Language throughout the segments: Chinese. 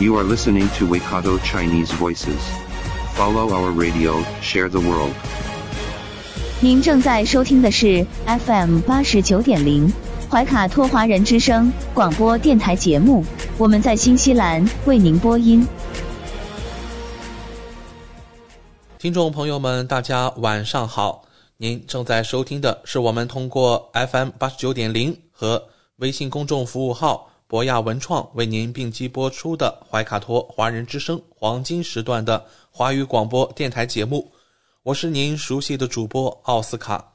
You are listening to Waikato Chinese Voices. Follow our radio, share the world. 您正在收听的是 FM 八十九点零怀卡托华人之声广播电台节目，我们在新西兰为您播音。听众朋友们，大家晚上好！您正在收听的是我们通过 FM 八十九点零和微信公众服务号博雅文创为您并机播出的怀卡托华人之声黄金时段的华语广播电台节目。我是您熟悉的主播奥斯卡。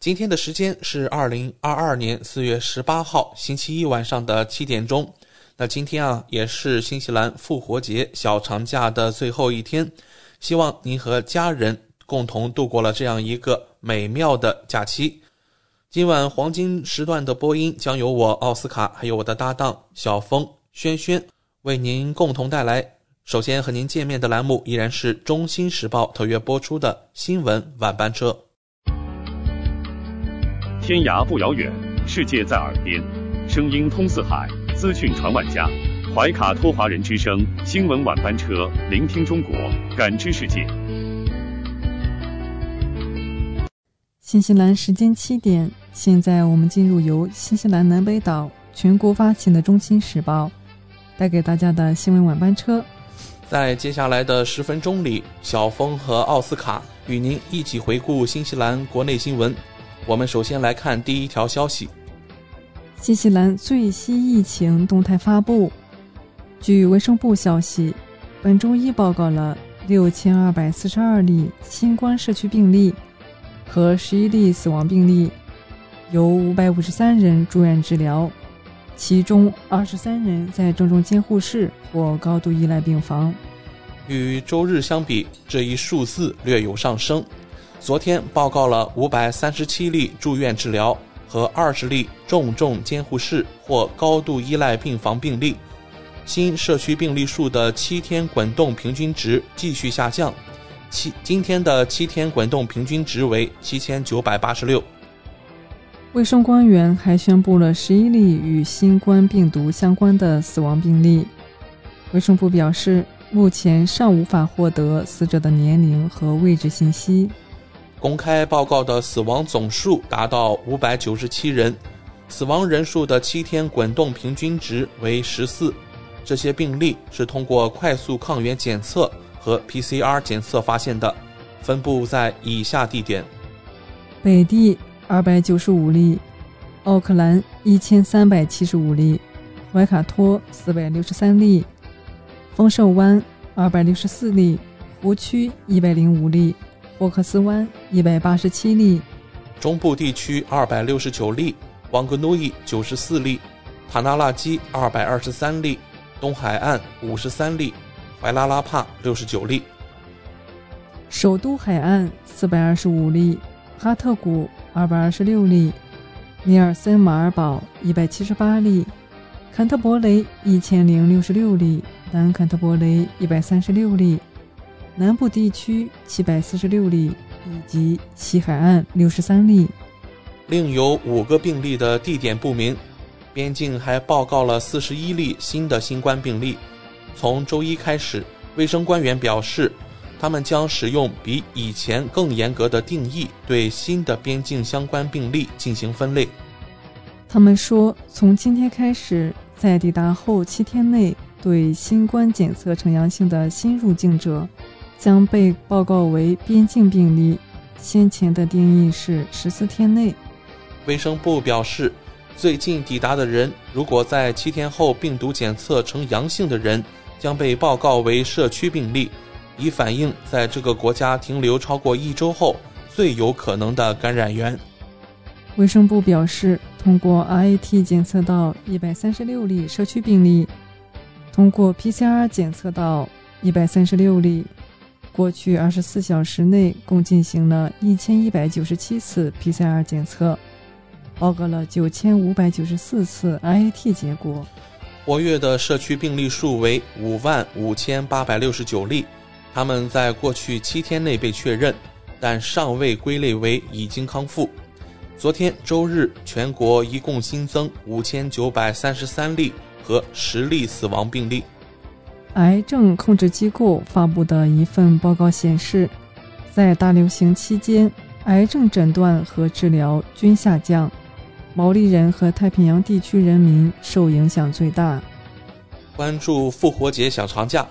今天的时间是二零二二年四月十八号星期一晚上的七点钟。那今天啊，也是新西兰复活节小长假的最后一天，希望您和家人共同度过了这样一个美妙的假期。今晚黄金时段的播音将由我奥斯卡，还有我的搭档小峰、轩轩为您共同带来。首先和您见面的栏目依然是《中新时报》特约播出的新闻晚班车。天涯不遥远，世界在耳边，声音通四海，资讯传万家。怀卡托华人之声新闻晚班车，聆听中国，感知世界。新西兰时间七点，现在我们进入由新西兰南北岛全国发行的《中新时报》带给大家的新闻晚班车。在接下来的十分钟里，小峰和奥斯卡与您一起回顾新西兰国内新闻。我们首先来看第一条消息：新西兰最新疫情动态发布。据卫生部消息，本周一报告了六千二百四十二例新冠社区病例和十一例死亡病例，有五百五十三人住院治疗。其中二十三人在重症监护室或高度依赖病房。与周日相比，这一数字略有上升。昨天报告了五百三十七例住院治疗和二十例重症监护室或高度依赖病房病例。新社区病例数的七天滚动平均值继续下降，七今天的七天滚动平均值为七千九百八十六。卫生官员还宣布了十一例与新冠病毒相关的死亡病例。卫生部表示，目前尚无法获得死者的年龄和位置信息。公开报告的死亡总数达到五百九十七人，死亡人数的七天滚动平均值为十四。这些病例是通过快速抗原检测和 PCR 检测发现的，分布在以下地点：北地。二百九十五例，奥克兰一千三百七十五例，怀卡托四百六十三例，丰盛湾二百六十四例，湖区一百零五例，霍克斯湾一百八十七例，中部地区二百六十九例，旺格努伊九十四例，塔纳拉基二百二十三例，东海岸五十三例，怀拉拉帕六十九例，首都海岸四百二十五例，哈特谷。二百二十六例，尼尔森马尔堡一百七十八例，坎特伯雷一千零六十六例，南坎特伯雷一百三十六例，南部地区七百四十六例，以及西海岸六十三例。另有五个病例的地点不明。边境还报告了四十一例新的新冠病例。从周一开始，卫生官员表示。他们将使用比以前更严格的定义，对新的边境相关病例进行分类。他们说，从今天开始，在抵达后七天内对新冠检测呈阳性的新入境者，将被报告为边境病例。先前的定义是十四天内。卫生部表示，最近抵达的人，如果在七天后病毒检测呈阳性的人，将被报告为社区病例。以反映在这个国家停留超过一周后最有可能的感染源。卫生部表示，通过 RAT 检测到一百三十六例社区病例，通过 PCR 检测到一百三十六例。过去二十四小时内共进行了一千一百九十七次 PCR 检测，报告了九千五百九十四次 RAT 结果。活跃的社区病例数为五万五千八百六十九例，他们在过去七天内被确认，但尚未归类为已经康复。昨天周日，全国一共新增五千九百三十三例和十例死亡病例。癌症控制机构发布的一份报告显示，在大流行期间，癌症诊断和治疗均下降，毛利人和太平洋地区人民受影响最大。关注复活节小长假，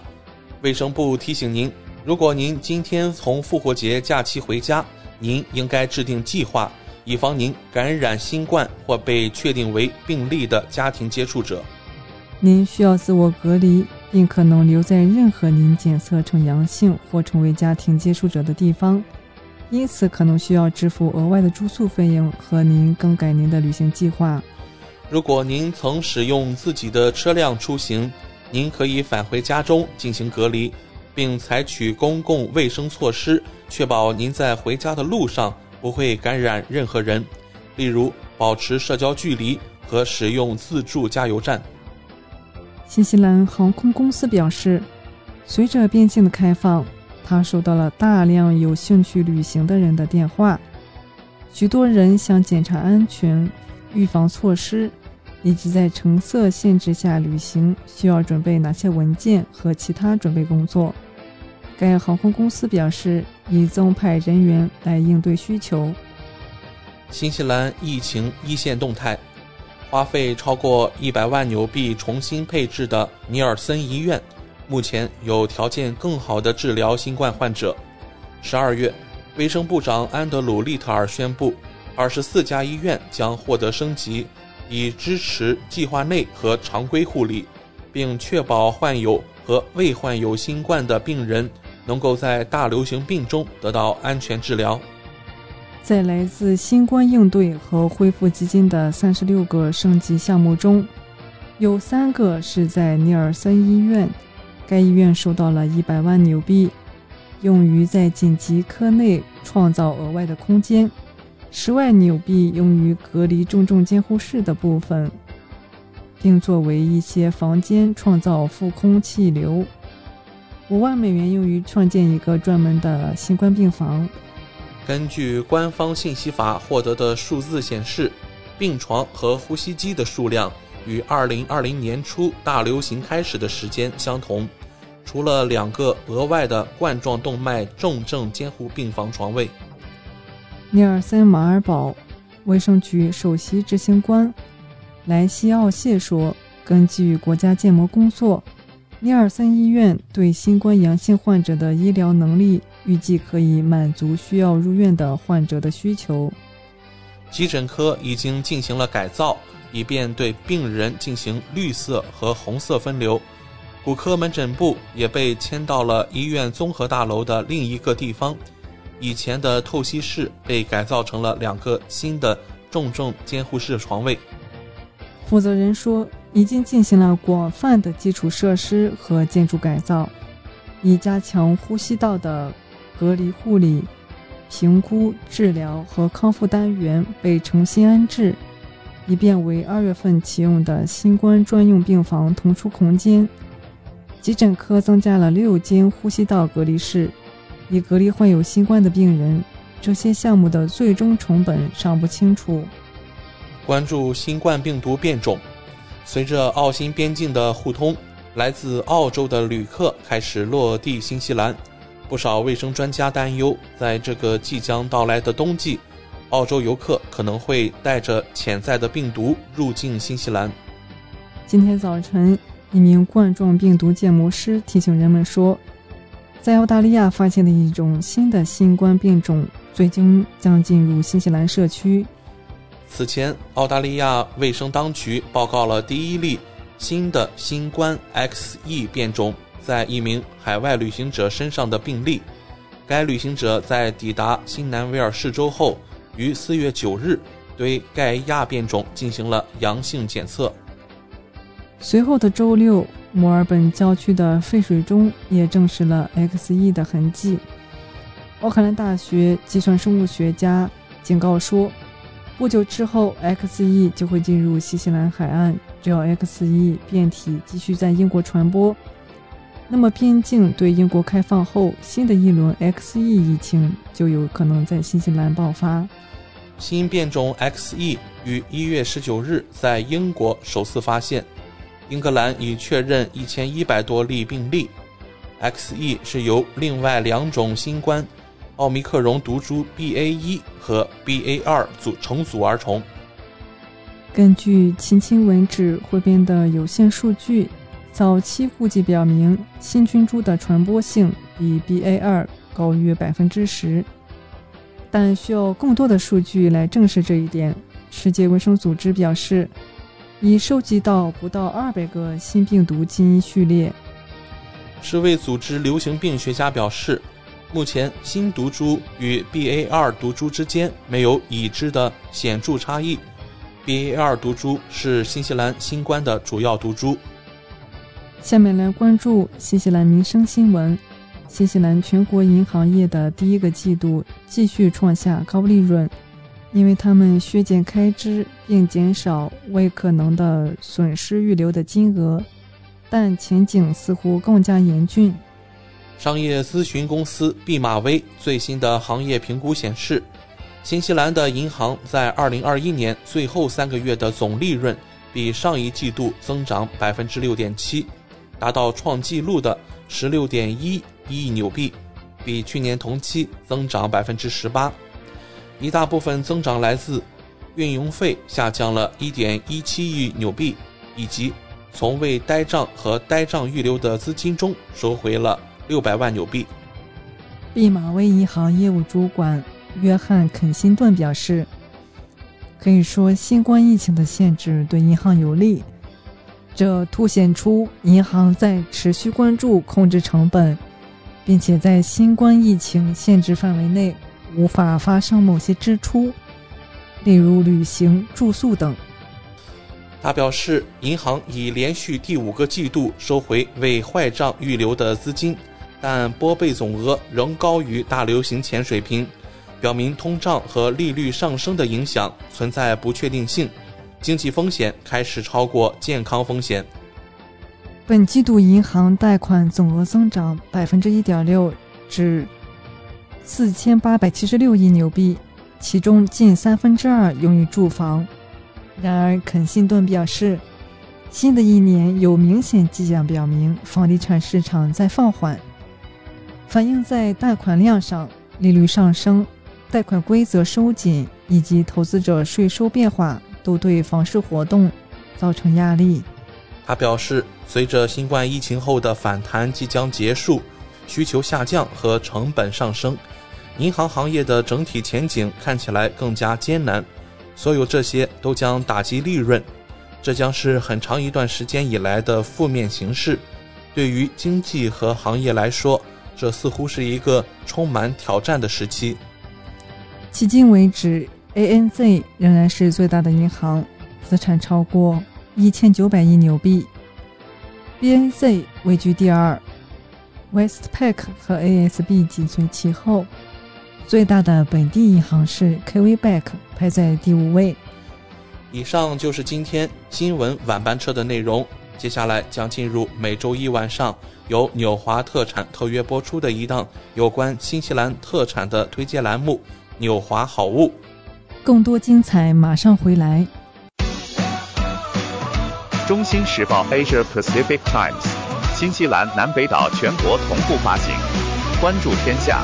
卫生部提醒您：如果您今天从复活节假期回家，您应该制定计划。以防您感染新冠或被确定为病例的家庭接触者，您需要自我隔离，并可能留在任何您检测呈阳性或成为家庭接触者的地方，因此可能需要支付额外的住宿费用和您更改您的旅行计划。如果您曾使用自己的车辆出行，您可以返回家中进行隔离，并采取公共卫生措施，确保您在回家的路上。不会感染任何人，例如保持社交距离和使用自助加油站。新西兰航空公司表示，随着边境的开放，他收到了大量有兴趣旅行的人的电话，许多人想检查安全、预防措施，以及在橙色限制下旅行需要准备哪些文件和其他准备工作。该航空公司表示，已增派人员来应对需求。新西兰疫情一线动态：花费超过一百万纽币重新配置的尼尔森医院，目前有条件更好的治疗新冠患者。十二月，卫生部长安德鲁·利特尔宣布，二十四家医院将获得升级，以支持计划内和常规护理，并确保患有和未患有新冠的病人。能够在大流行病中得到安全治疗。在来自新冠应对和恢复基金的三十六个升级项目中，有三个是在尼尔森医院。该医院收到了一百万纽币，用于在紧急科内创造额外的空间；十万纽币用于隔离重症监护室的部分，并作为一些房间创造负空气流。五万美元用于创建一个专门的新冠病房。根据官方信息法获得的数字显示，病床和呼吸机的数量与2020年初大流行开始的时间相同，除了两个额外的冠状动脉重症监护病房床位。尼尔森马尔堡卫生局首席执行官莱西奥谢说：“根据国家建模工作。”尼尔森医院对新冠阳性患者的医疗能力预计可以满足需要入院的患者的需求。急诊科已经进行了改造，以便对病人进行绿色和红色分流。骨科门诊部也被迁到了医院综合大楼的另一个地方。以前的透析室被改造成了两个新的重症监护室床位。负责人说。已经进行了广泛的基础设施和建筑改造，以加强呼吸道的隔离护理、评估、治疗和康复单元被重新安置，以便为二月份启用的新冠专用病房腾出空间。急诊科增加了六间呼吸道隔离室，以隔离患有新冠的病人。这些项目的最终成本尚不清楚。关注新冠病毒变种。随着澳新边境的互通，来自澳洲的旅客开始落地新西兰。不少卫生专家担忧，在这个即将到来的冬季，澳洲游客可能会带着潜在的病毒入境新西兰。今天早晨，一名冠状病毒建模师提醒人们说，在澳大利亚发现的一种新的新冠变种，最终将进入新西兰社区。此前，澳大利亚卫生当局报告了第一例新的新冠 XE 变种在一名海外旅行者身上的病例。该旅行者在抵达新南威尔士州后，于四月九日对该亚变种进行了阳性检测。随后的周六，墨尔本郊区的废水中也证实了 X.E 的痕迹。奥克兰大学计算生物学家警告说，不久之后 X.E 就会进入新西兰海岸。只要 X.E 变体继续在英国传播，那么边境对英国开放后，新的一轮 X.E 疫情就有可能在新西兰爆发。新变种 X.E 于一月十九日在英国首次发现，英格兰已确认一千一百多例病例。X.E 是由另外两种新冠奥密克戎毒株 B.A. 一和 B.A. 二组成组而成。根据迄今为止汇编的有限数据，早期估计表明新菌株的传播性比 B.A. 二高约百分之十。但需要更多的数据来证实这一点。世界卫生组织表示，已收集到不到二百个新病毒基因序列。世卫组织流行病学家表示，目前新毒株与 BA.2 毒株之间没有已知的显著差异。BA.2 毒株是新西兰新冠的主要毒株。下面来关注新西兰民生新闻。新西兰全国银行业的第一个季度继续创下高利润，因为他们削减开支并减少为可能的损失预留的金额，但前景似乎更加严峻。商业咨询公司毕马威最新的行业评估显示，新西兰的银行在2021年最后三个月的总利润比上一季度增长百分之六点七，达到创纪录的十六点。一亿纽币，比去年同期增长百分之十八，一大部分增长来自运营费下降了一点一七亿纽币，以及从未呆账和呆账预留的资金中收回了六百万纽币。毕马威银行业务主管约翰肯辛顿表示：“可以说，新冠疫情的限制对银行有利，这凸显出银行在持续关注控制成本。”并且在新冠疫情限制范围内无法发生某些支出，例如旅行、住宿等。他表示，银行已连续第五个季度收回为坏账预留的资金，但拨备总额仍高于大流行前水平，表明通胀和利率上升的影响存在不确定性，经济风险开始超过健康风险。本季度银行贷款总额增长百分之一点六，至四千八百七十六亿纽币，其中近三分之二用于住房。然而，肯辛顿表示，新的一年有明显迹象表明房地产市场在放缓，反映在贷款量上，利率上升、贷款规则收紧以及投资者税收变化都对房市活动造成压力。他表示，随着新冠疫情后的反弹即将结束，需求下降和成本上升，银行行业的整体前景看起来更加艰难。所有这些都将打击利润，这将是很长一段时间以来的负面形势。对于经济和行业来说，这似乎是一个充满挑战的时期。迄今为止，ANZ 仍然是最大的银行，资产超过。一千九百亿纽币，BNZ 位居第二，Westpac 和 ASB 紧随其后。最大的本地银行是 KV Bank，排在第五位。以上就是今天新闻晚班车的内容。接下来将进入每周一晚上由纽华特产特约播出的一档有关新西兰特产的推荐栏目《纽华好物》。更多精彩马上回来。中心时报 Asia Pacific Times，新西兰南北岛全国同步发行。关注天下，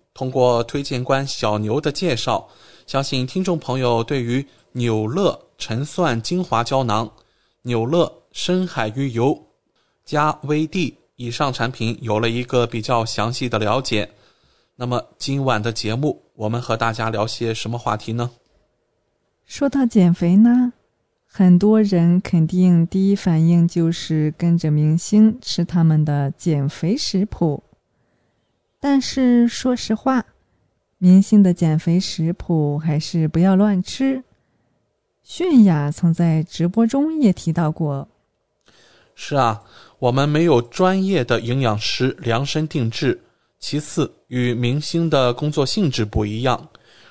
通过推荐官小牛的介绍，相信听众朋友对于纽乐陈蒜精华胶囊、纽乐深海鱼油。加 VD 以上产品有了一个比较详细的了解。那么今晚的节目，我们和大家聊些什么话题呢？说到减肥呢，很多人肯定第一反应就是跟着明星吃他们的减肥食谱。但是说实话，明星的减肥食谱还是不要乱吃。泫雅曾在直播中也提到过。是啊。我们没有专业的营养师量身定制。其次，与明星的工作性质不一样。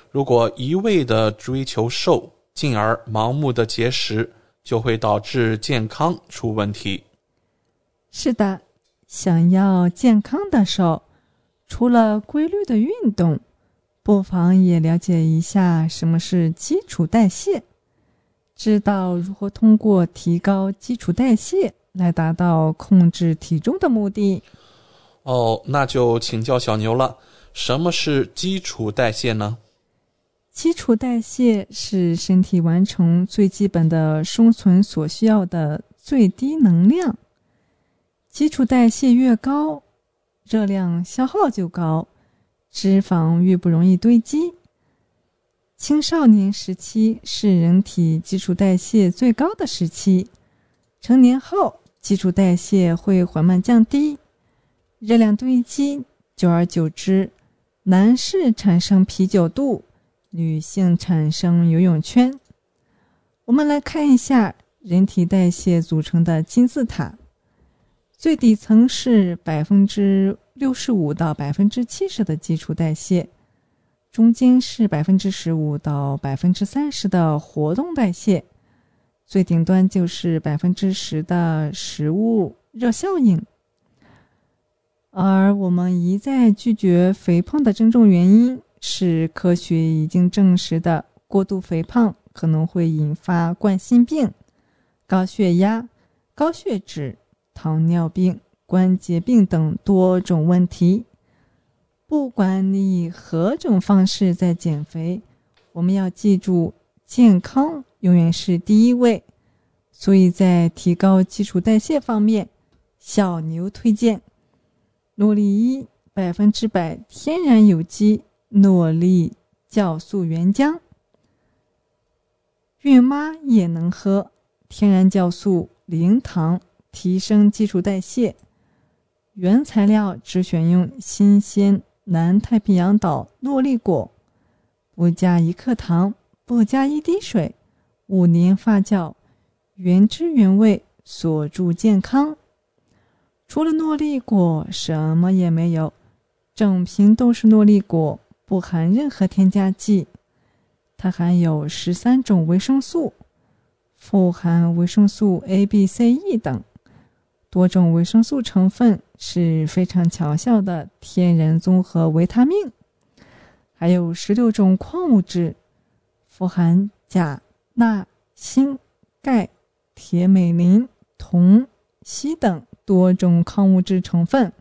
如果一味的追求瘦，进而盲目的节食，就会导致健康出问题。是的，想要健康的瘦，除了规律的运动，不妨也了解一下什么是基础代谢，知道如何通过提高基础代谢。来达到控制体重的目的。哦，那就请教小牛了。什么是基础代谢呢？基础代谢是身体完成最基本的生存所需要的最低能量。基础代谢越高，热量消耗就高，脂肪越不容易堆积。青少年时期是人体基础代谢最高的时期，成年后基础代谢会缓慢降低，热量堆积，久而久之，男士产生啤酒肚，女性产生游泳圈。我们来看一下人体代谢组成的金字塔。最底层是百分之六十五到百分之七十的基础代谢，中间是百分之十五到百分之三十的活动代谢，最顶端就是百分之十的食物热效应。而我们一再拒绝肥胖的真正原因是，科学已经证实的过度肥胖可能会引发冠心病、高血压、高血脂。糖尿病、关节病等多种问题。不管你以何种方式在减肥，我们要记住，健康永远是第一位。所以在提高基础代谢方面，小牛推荐诺丽伊百分之百天然有机诺丽酵素原浆，孕妈也能喝，天然酵素零糖。提升基础代谢，原材料只选用新鲜南太平洋岛诺丽果，不加一克糖，不加一滴水，五年发酵，原汁原味，锁住健康。除了诺丽果，什么也没有，整瓶都是诺丽果，不含任何添加剂，它含有十三种维生素，富含维生素 A、B、C、E 等。多种维生素成分是非常强效的天然综合维他命，还有十六种矿物质，富含钾、钠、锌、钙、铁、镁、磷、铜、硒等多种矿物质成分，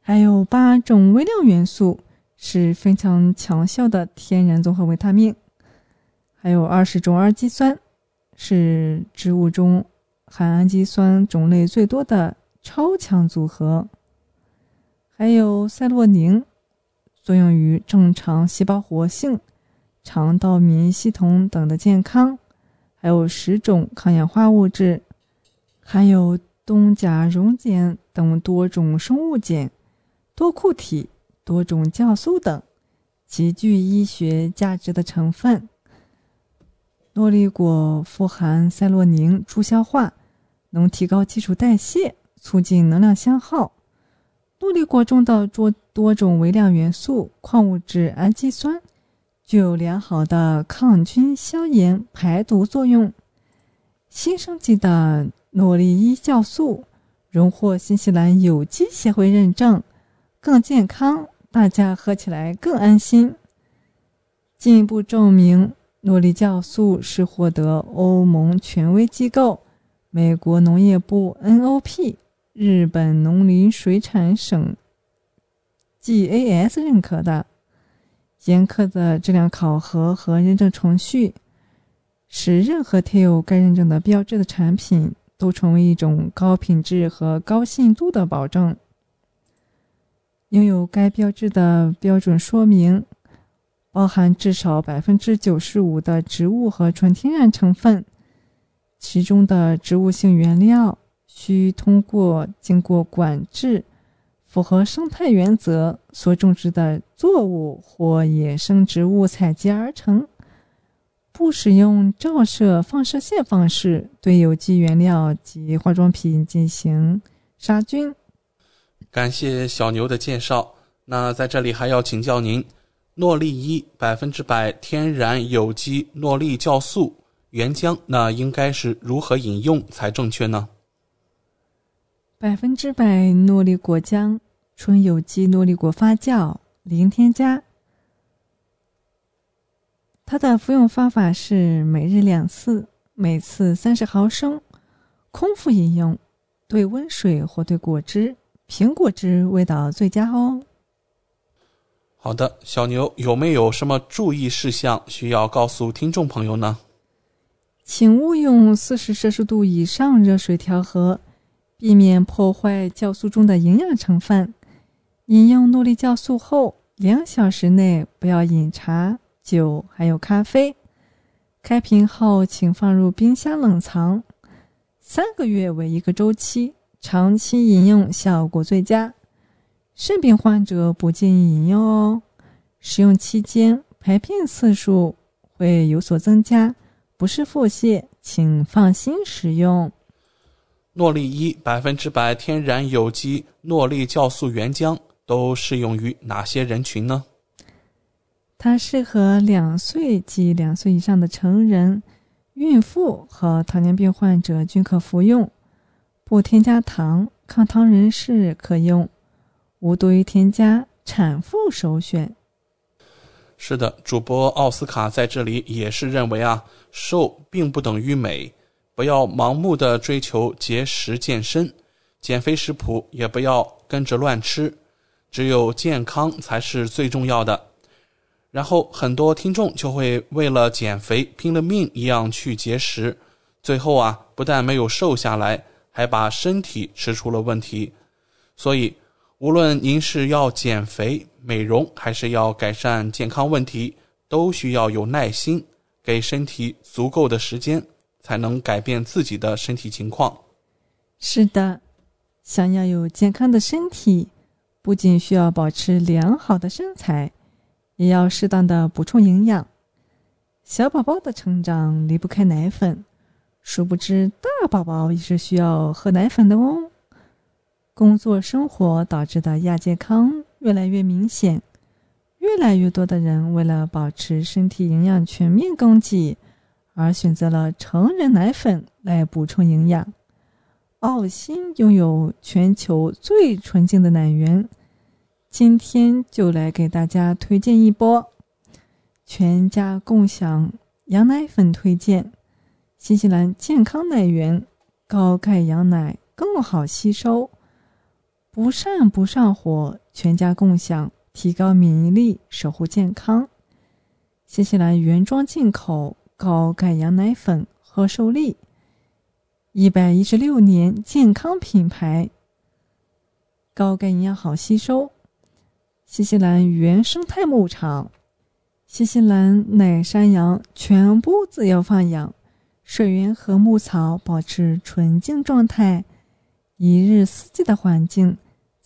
还有八种微量元素是非常强效的天然综合维他命，还有二十种氨基酸是植物中。含氨基酸种类最多的超强组合，还有赛洛宁，作用于正常细胞活性、肠道免疫系统等的健康，还有十种抗氧化物质，含有东甲溶碱等多种生物碱、多库体、多种酵素等极具医学价值的成分。诺丽果富含赛洛宁，助消化。能提高基础代谢，促进能量消耗。诺丽果中的多多种微量元素、矿物质、氨基酸，具有良好的抗菌、消炎、排毒作用。新升级的诺丽伊酵素荣获新西兰有机协会认证，更健康，大家喝起来更安心。进一步证明，诺丽酵素是获得欧盟权威机构。美国农业部 NOP、日本农林水产省 GAS 认可的严苛的质量考核和认证程序，使任何贴有该认证的标志的产品都成为一种高品质和高信度的保证。拥有该标志的标准说明，包含至少百分之九十五的植物和纯天然成分。其中的植物性原料需通过经过管制、符合生态原则所种植的作物或野生植物采集而成，不使用照射放射线方式对有机原料及化妆品进行杀菌。感谢小牛的介绍。那在这里还要请教您，诺丽一百分之百天然有机诺丽酵素。原浆那应该是如何饮用才正确呢？百分之百诺丽果浆，纯有机诺丽果发酵，零添加。它的服用方法是每日两次，每次三十毫升，空腹饮用，兑温水或兑果汁，苹果汁味道最佳哦。好的，小牛有没有什么注意事项需要告诉听众朋友呢？请勿用四十摄氏度以上热水调和，避免破坏酵素中的营养成分。饮用诺丽酵素后，两小时内不要饮茶、酒，还有咖啡。开瓶后，请放入冰箱冷藏，三个月为一个周期，长期饮用效果最佳。肾病患者不建议饮用哦。使用期间排便次数会有所增加，不是腹泻，请放心使用。诺丽一百分之百天然有机诺丽酵素原浆都适用于哪些人群呢？它适合两岁及两岁以上的成人、孕妇和糖尿病患者均可服用，不添加糖，抗糖人士可用，无多余添加，产妇首选。是的，主播奥斯卡在这里也是认为啊，瘦并不等于美，不要盲目的追求节食健身，减肥食谱也不要跟着乱吃，只有健康才是最重要的。然后很多听众就会为了减肥拼了命一样去节食，最后啊不但没有瘦下来，还把身体吃出了问题。所以，无论您是要减肥、美容，还是要改善健康问题，都需要有耐心，给身体足够的时间，才能改变自己的身体情况。是的，想要有健康的身体，不仅需要保持良好的身材。也要适当的补充营养。小宝宝的成长离不开奶粉，殊不知大宝宝也是需要喝奶粉的哦。工作生活导致的亚健康越来越明显，越来越多的人为了保持身体营养全面供给，而选择了成人奶粉来补充营养。澳新拥有全球最纯净的奶源。今天就来给大家推荐一波全家共享羊奶粉推荐，新西兰健康奶源，高钙羊奶更好吸收，不上不上火，全家共享，提高免疫力，守护健康。新西兰原装进口高钙羊奶粉，贺寿利，一百一十六年健康品牌，高钙营养好吸收。新西兰原生态牧场，新西兰奶山羊全部自由放养，水源和牧草保持纯净状态，一日四季的环境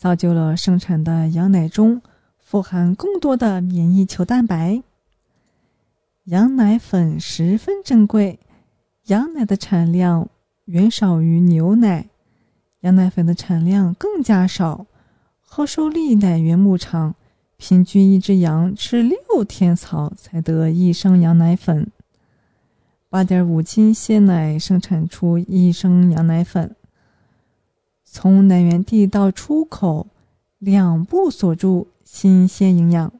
造就了生产的羊奶中富含更多的免疫球蛋白。羊奶粉十分珍贵，羊奶的产量远少于牛奶，羊奶粉的产量更加少。贺寿利奶源牧场平均一只羊吃六天草才得一升羊奶粉，八点五斤鲜奶生产出一升羊奶粉。从奶源地到出口，两步锁住新鲜营养。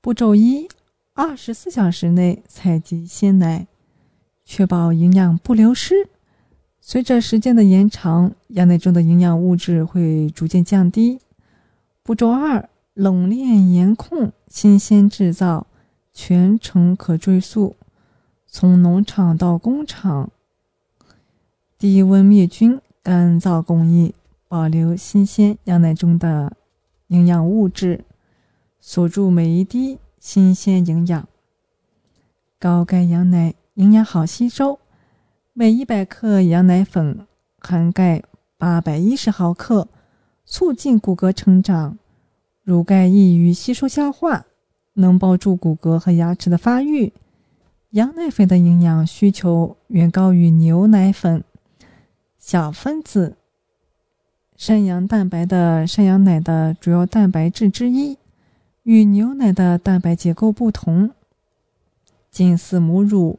步骤一：二十四小时内采集鲜奶，确保营养不流失。随着时间的延长，羊奶中的营养物质会逐渐降低。步骤二：冷链严控，新鲜制造，全程可追溯，从农场到工厂，低温灭菌，干燥工艺，保留新鲜羊奶中的营养物质，锁住每一滴新鲜营养。高钙羊奶营养好吸收，每一百克羊奶粉含钙八百一十毫克。促进骨骼成长，乳钙易于吸收消化，能帮助骨骼和牙齿的发育。羊奶粉的营养需求远高于牛奶粉。小分子山羊蛋白的山羊奶的主要蛋白质之一，与牛奶的蛋白结构不同，近似母乳。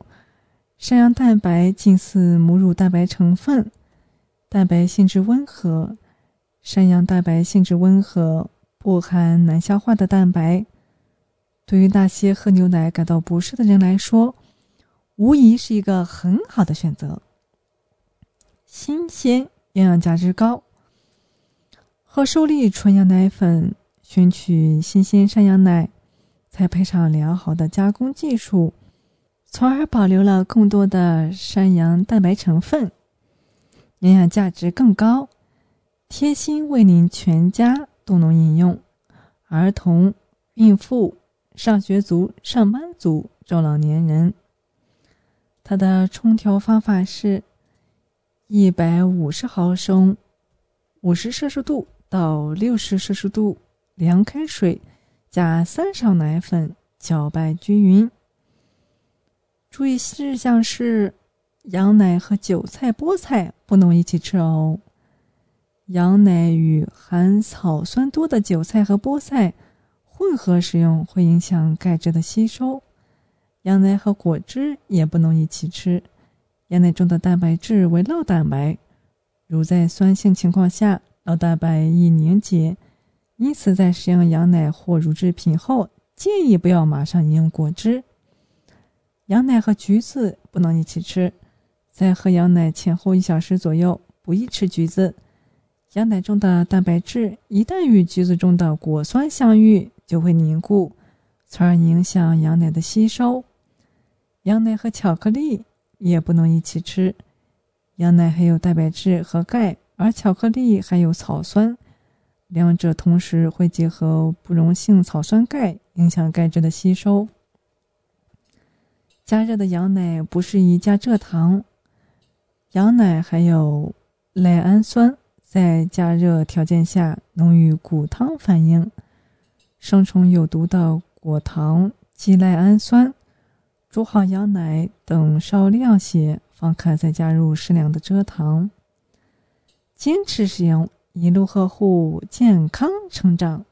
山羊蛋白近似母乳蛋白成分，蛋白性质温和。山羊蛋白性质温和，不含难消化的蛋白。对于那些喝牛奶感到不适的人来说，无疑是一个很好的选择。新鲜，营养价值高。喝寿利纯羊奶粉，选取新鲜山羊奶，再配上良好的加工技术，从而保留了更多的山羊蛋白成分，营养价值更高。贴心为您全家都能饮用。儿童、孕妇、上学族、上班族、中老年人。它的冲调方法是：一百五十毫升，五十摄氏度到六十摄氏度凉开水，加三勺奶粉，搅拌均匀。注意事项是：羊奶和韭菜、菠菜不能一起吃哦。羊奶与含草酸多的韭菜和菠菜混合食用会影响钙质的吸收。羊奶和果汁也不能一起吃。羊奶中的蛋白质为酪蛋白，如在酸性情况下，酪蛋白易凝结，因此在食用羊奶或乳制品后，建议不要马上饮用果汁。羊奶和橘子不能一起吃，在喝羊奶前后一小时左右不宜吃橘子。羊奶中的蛋白质一旦与橘子中的果酸相遇，就会凝固，从而影响羊奶的吸收。羊奶和巧克力也不能一起吃。羊奶含有蛋白质和钙，而巧克力含有草酸，两者同时会结合不溶性草酸钙，影响钙质的吸收。加热的羊奶不适宜加蔗糖。羊奶含有赖氨酸。在加热条件下，能与果糖反应，生成有毒的果糖基赖氨酸。煮好羊奶，等稍凉些，方可再加入适量的蔗糖。坚持使用，一路呵护健康成长。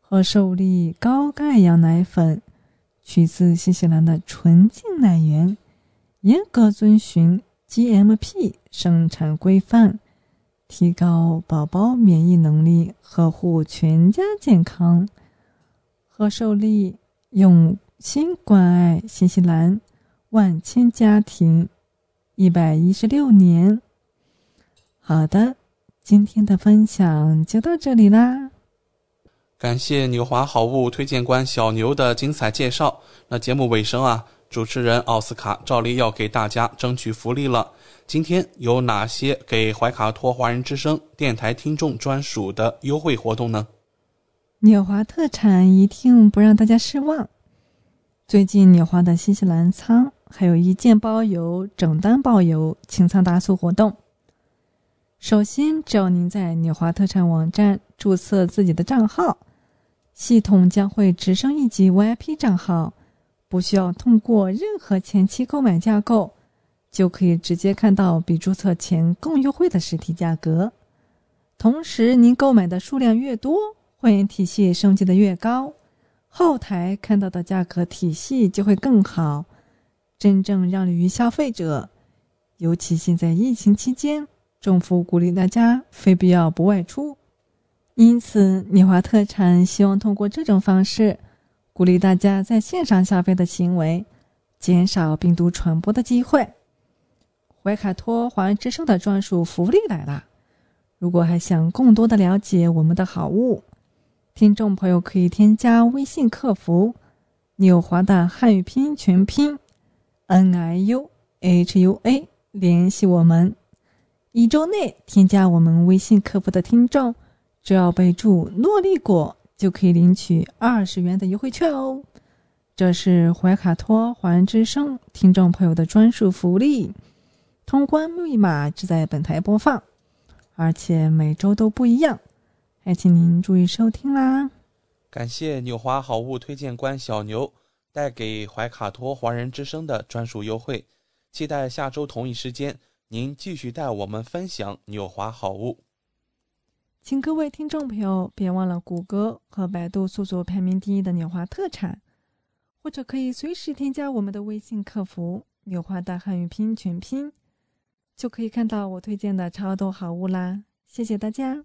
和受力高钙羊奶粉，取自新西兰的纯净奶源，严格遵循 GMP 生产规范。提高宝宝免疫能力，呵护全家健康。贺寿利用心关爱新西兰万千家庭一百一十六年。好的，今天的分享就到这里啦。感谢纽华好物推荐官小牛的精彩介绍。那节目尾声啊，主持人奥斯卡照例要给大家争取福利了。今天有哪些给怀卡托华人之声电台听众专属的优惠活动呢？纽华特产一定不让大家失望。最近纽华的新西兰仓还有一件包邮、整单包邮清仓大促活动。首先，只要您在纽华特产网站注册自己的账号，系统将会直升一级 VIP 账号，不需要通过任何前期购买架构。就可以直接看到比注册前更优惠的实体价格。同时，您购买的数量越多，会员体系升级的越高，后台看到的价格体系就会更好，真正让利于消费者。尤其现在疫情期间，政府鼓励大家非必要不外出，因此尼华特产希望通过这种方式，鼓励大家在线上消费的行为，减少病毒传播的机会。怀卡托华人之声的专属福利来了！如果还想更多的了解我们的好物，听众朋友可以添加微信客服“纽华”的汉语拼音全拼 “n i u h u a” 联系我们。一周内添加我们微信客服的听众，只要备注“诺丽果”，就可以领取二十元的优惠券哦！这是怀卡托华人之声听众朋友的专属福利。通关密码只在本台播放，而且每周都不一样，还请您注意收听啦！感谢纽华好物推荐官小牛带给怀卡托华人之声的专属优惠，期待下周同一时间您继续带我们分享纽华好物。请各位听众朋友别忘了谷歌和百度搜索排名第一的纽华特产，或者可以随时添加我们的微信客服“纽华大汉语拼音全拼”。就可以看到我推荐的超多好物啦！谢谢大家，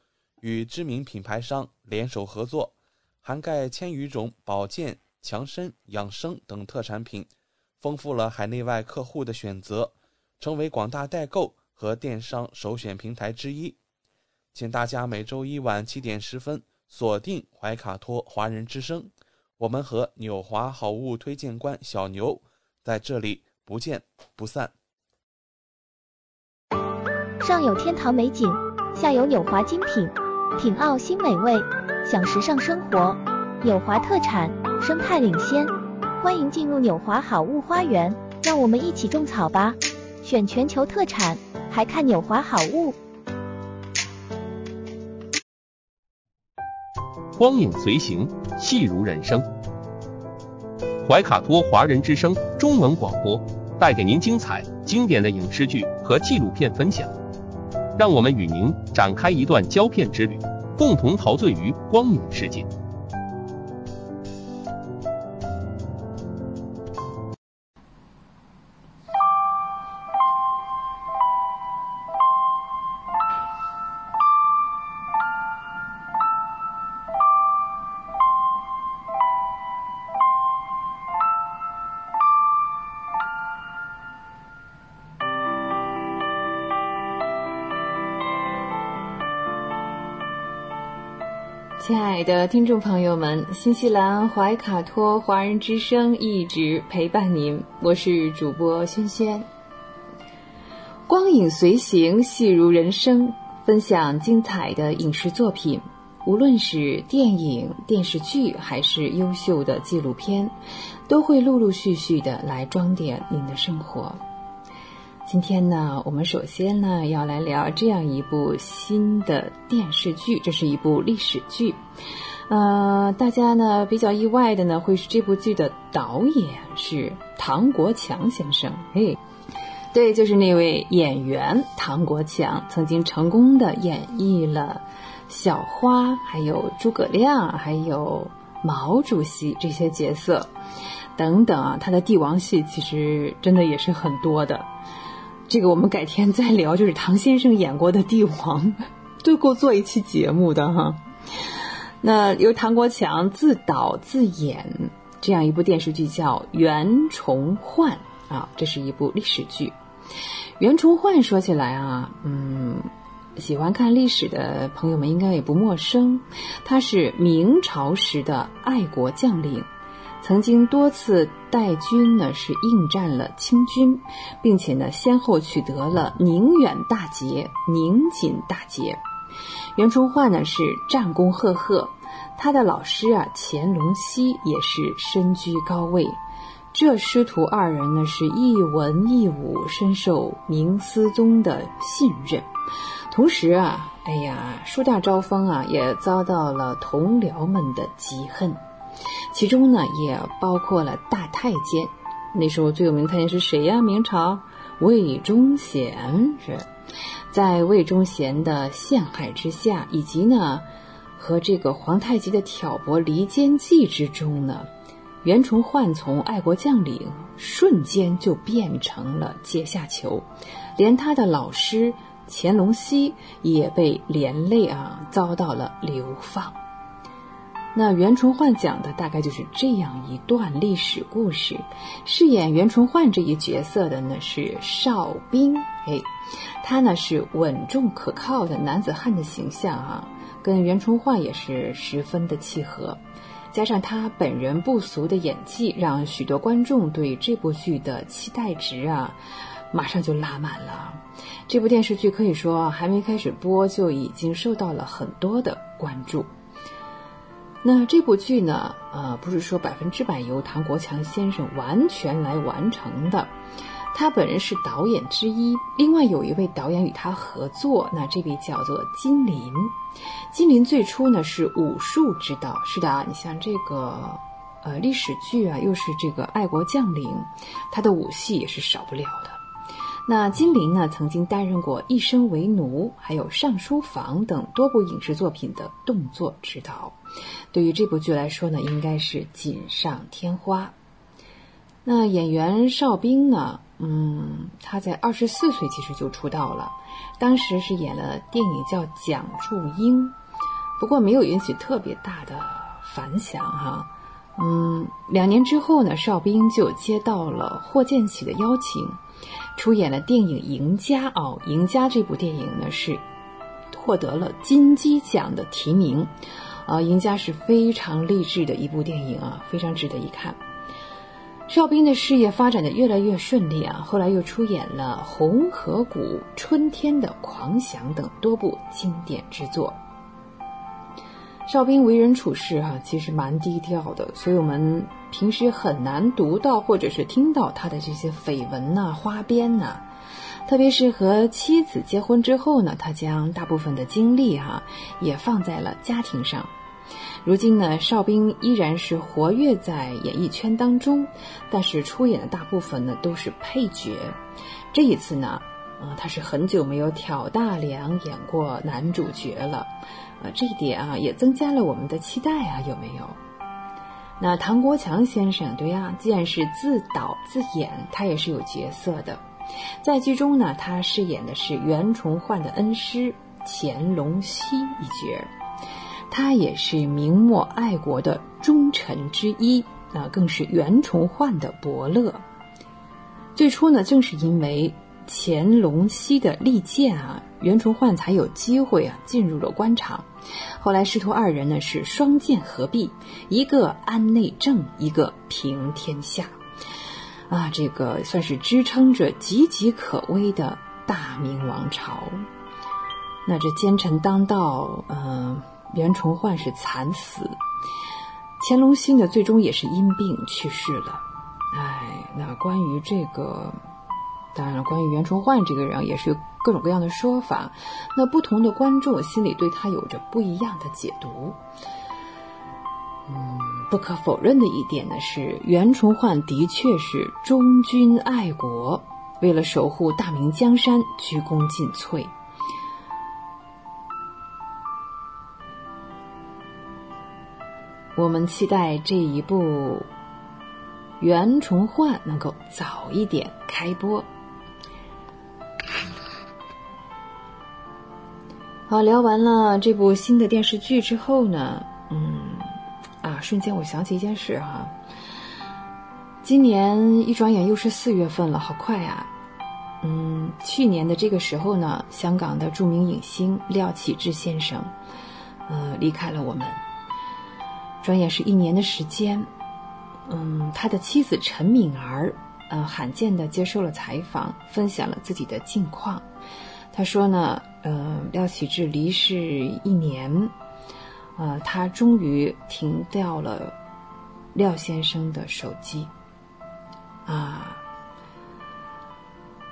与知名品牌商联手合作，涵盖千余种保健、强身、养生等特产品，丰富了海内外客户的选择，成为广大代购和电商首选平台之一。请大家每周一晚七点十分锁定怀卡托华人之声，我们和纽华好物推荐官小牛在这里不见不散。上有天堂美景，下有纽华精品，品澳新美味，享时尚生活。纽华特产，生态领先，欢迎进入纽华好物花园，让我们一起种草吧！选全球特产，还看纽华好物。光影随行，戏如人生。怀卡托华人之声中文广播带给您精彩经典的影视剧和纪录片分享，让我们与您展开一段胶片之旅，共同陶醉于光影世界。听众朋友们，新西兰怀卡托华人之声一直陪伴您，我是主播轩轩。光影随行，戏如人生，分享精彩的影视作品，无论是电影、电视剧，还是优秀的纪录片，都会陆陆续续的来装点您的生活。今天呢，我们首先呢要来聊这样一部新的电视剧，这是一部历史剧。呃，大家呢比较意外的呢，会是这部剧的导演是唐国强先生。嘿，对，就是那位演员唐国强，曾经成功的演绎了小花、还有诸葛亮、还有毛主席这些角色等等啊。他的帝王戏其实真的也是很多的。这个我们改天再聊，就是唐先生演过的帝王，都够做一期节目的哈。那由唐国强自导自演这样一部电视剧叫《袁崇焕》啊，这是一部历史剧。袁崇焕说起来啊，嗯，喜欢看历史的朋友们应该也不陌生，他是明朝时的爱国将领。曾经多次带军呢，是应战了清军，并且呢，先后取得了宁远大捷、宁锦大捷。袁崇焕呢是战功赫赫，他的老师啊乾隆熙也是身居高位。这师徒二人呢是一文一武，深受明思宗的信任。同时啊，哎呀，树大招风啊，也遭到了同僚们的嫉恨。其中呢，也包括了大太监。那时候最有名太监是谁呀？明朝魏忠贤是，在魏忠贤的陷害之下，以及呢和这个皇太极的挑拨离间计之中呢，袁崇焕从爱国将领瞬间就变成了阶下囚，连他的老师乾隆熙也被连累啊，遭到了流放。那袁崇焕讲的大概就是这样一段历史故事。饰演袁崇焕这一角色的呢是邵兵，哎，他呢是稳重可靠的男子汉的形象啊，跟袁崇焕也是十分的契合。加上他本人不俗的演技，让许多观众对这部剧的期待值啊，马上就拉满了。这部电视剧可以说还没开始播，就已经受到了很多的关注。那这部剧呢，呃，不是说百分之百由唐国强先生完全来完成的，他本人是导演之一，另外有一位导演与他合作，那这位叫做金林。金林最初呢是武术指导，是的啊，你像这个，呃，历史剧啊，又是这个爱国将领，他的武戏也是少不了的。那金陵呢，曾经担任过《一生为奴》还有《上书房》等多部影视作品的动作指导，对于这部剧来说呢，应该是锦上添花。那演员邵兵呢，嗯，他在二十四岁其实就出道了，当时是演了电影叫《蒋祝英》，不过没有引起特别大的反响哈。嗯，两年之后呢，邵兵就接到了霍建起的邀请，出演了电影《赢家》哦，《赢家》这部电影呢是获得了金鸡奖的提名，啊，《赢家》是非常励志的一部电影啊，非常值得一看。邵兵的事业发展的越来越顺利啊，后来又出演了《红河谷》《春天的狂想》等多部经典之作。邵兵为人处事哈，其实蛮低调的，所以我们平时很难读到或者是听到他的这些绯闻呐、花边呐。特别是和妻子结婚之后呢，他将大部分的精力哈也放在了家庭上。如今呢，邵兵依然是活跃在演艺圈当中，但是出演的大部分呢都是配角。这一次呢，啊，他是很久没有挑大梁演过男主角了，呃，这一点啊也增加了我们的期待啊，有没有？那唐国强先生，对呀，既然是自导自演，他也是有角色的，在剧中呢，他饰演的是袁崇焕的恩师乾隆熙一角。他也是明末爱国的忠臣之一，啊，更是袁崇焕的伯乐。最初呢，正是因为乾隆熙的力荐啊，袁崇焕才有机会啊进入了官场。后来师徒二人呢是双剑合璧，一个安内政，一个平天下，啊，这个算是支撑着岌岌可危的大明王朝。那这奸臣当道，嗯。袁崇焕是惨死，乾隆熙呢，最终也是因病去世了。哎，那关于这个，当然了，关于袁崇焕这个人也是有各种各样的说法。那不同的观众心里对他有着不一样的解读。嗯，不可否认的一点呢是，袁崇焕的确是忠君爱国，为了守护大明江山，鞠躬尽瘁。我们期待这一部《袁崇焕》能够早一点开播。好，聊完了这部新的电视剧之后呢，嗯，啊，瞬间我想起一件事哈，今年一转眼又是四月份了，好快呀！嗯，去年的这个时候呢，香港的著名影星廖启智先生，呃，离开了我们。转眼是一年的时间，嗯，他的妻子陈敏儿，呃，罕见的接受了采访，分享了自己的近况。他说呢，呃，廖启智离世一年，呃，他终于停掉了廖先生的手机，啊，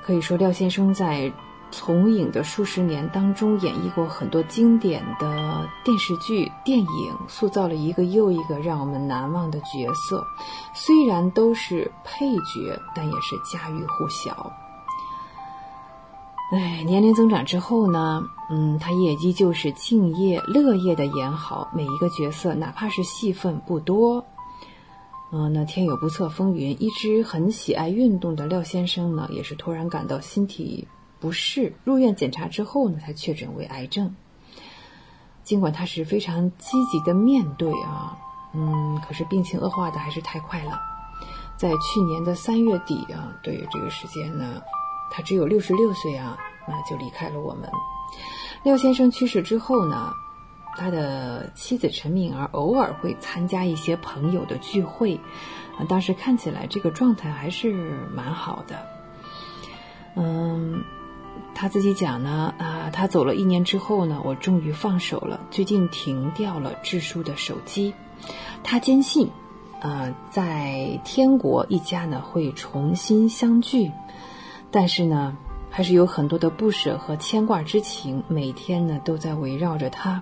可以说廖先生在。从影的数十年当中，演绎过很多经典的电视剧、电影，塑造了一个又一个让我们难忘的角色。虽然都是配角，但也是家喻户晓。哎，年龄增长之后呢，嗯，他也依旧是敬业乐业的演好每一个角色，哪怕是戏份不多。嗯，那天有不测风云，一直很喜爱运动的廖先生呢，也是突然感到身体。不是入院检查之后呢，才确诊为癌症。尽管他是非常积极的面对啊，嗯，可是病情恶化的还是太快了。在去年的三月底啊，对于这个时间呢，他只有六十六岁啊，那就离开了我们。廖先生去世之后呢，他的妻子陈敏儿偶尔会参加一些朋友的聚会，啊，当时看起来这个状态还是蛮好的，嗯。他自己讲呢，啊，他走了一年之后呢，我终于放手了。最近停掉了智叔的手机，他坚信，啊，在天国一家呢会重新相聚，但是呢，还是有很多的不舍和牵挂之情，每天呢都在围绕着他。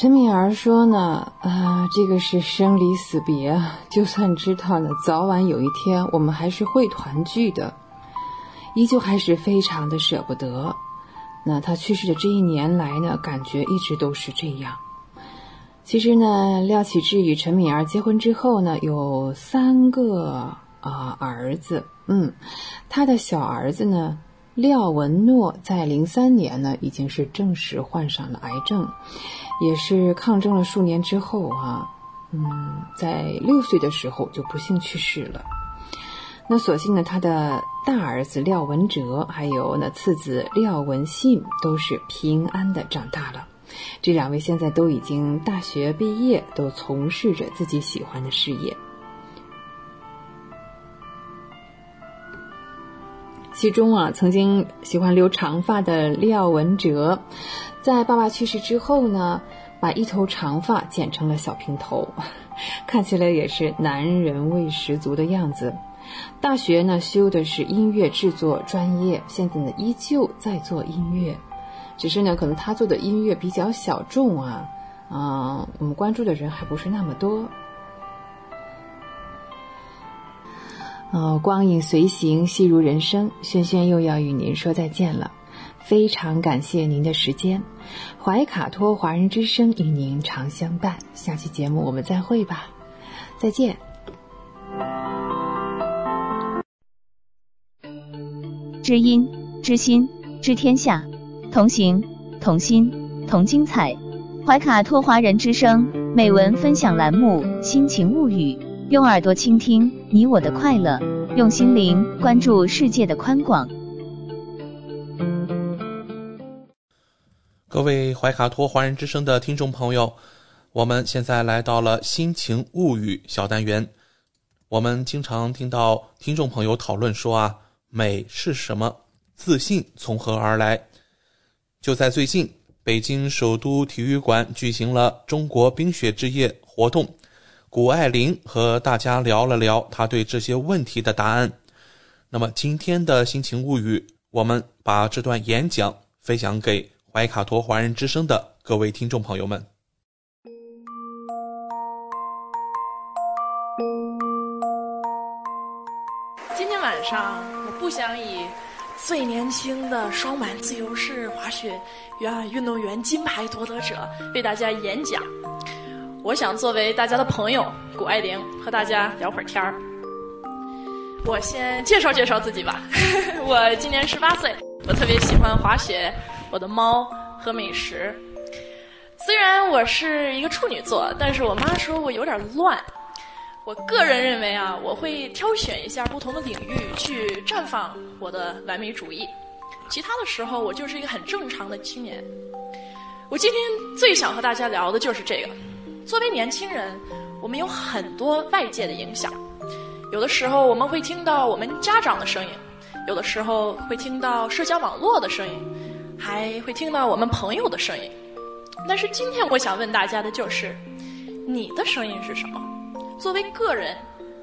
陈敏儿说呢，啊，这个是生离死别啊，就算知道呢，早晚有一天我们还是会团聚的，依旧还是非常的舍不得。那他去世的这一年来呢，感觉一直都是这样。其实呢，廖启智与陈敏儿结婚之后呢，有三个啊、儿子。嗯，他的小儿子呢，廖文诺在零三年呢，已经是正式患上了癌症，也是抗争了数年之后啊，嗯，在六岁的时候就不幸去世了。那所幸呢，他的大儿子廖文哲，还有呢次子廖文信，都是平安的长大了。这两位现在都已经大学毕业，都从事着自己喜欢的事业。其中啊，曾经喜欢留长发的廖文哲，在爸爸去世之后呢，把一头长发剪成了小平头，看起来也是男人味十足的样子。大学呢修的是音乐制作专业，现在呢依旧在做音乐，只是呢可能他做的音乐比较小众啊，啊、我们关注的人还不是那么多。哦，光影随行，戏如人生，轩轩又要与您说再见了，非常感谢您的时间，怀卡托华人之声与您常相伴，下期节目我们再会吧，再见。知音、知心、知天下，同行、同心、同精彩。怀卡托华人之声美文分享栏目《心情物语》，用耳朵倾听你我的快乐，用心灵关注世界的宽广。各位怀卡托华人之声的听众朋友，我们现在来到了心情物语小单元。我们经常听到听众朋友讨论说啊，美是什么？自信从何而来？就在最近，北京首都体育馆举行了中国冰雪之夜活动，谷爱凌和大家聊了聊她对这些问题的答案。那么今天的心情物语，我们把这段演讲分享给怀卡托华人之声的各位听众朋友们。今天晚上，我不想以最年轻的双板自由式滑雪员运动员金牌夺得者为大家演讲。我想作为大家的朋友谷爱凌，和大家聊会儿天儿。我先介绍介绍自己吧，我今年十八岁，我特别喜欢滑雪，我的猫和美食。虽然我是一个处女座，但是我妈说我有点乱。我个人认为啊，我会挑选一下不同的领域去绽放我的完美主义。其他的时候，我就是一个很正常的青年。我今天最想和大家聊的就是这个。作为年轻人，我们有很多外界的影响。有的时候我们会听到我们家长的声音，有的时候会听到社交网络的声音，还会听到我们朋友的声音。但是今天我想问大家的就是，你的声音是什么？作为个人，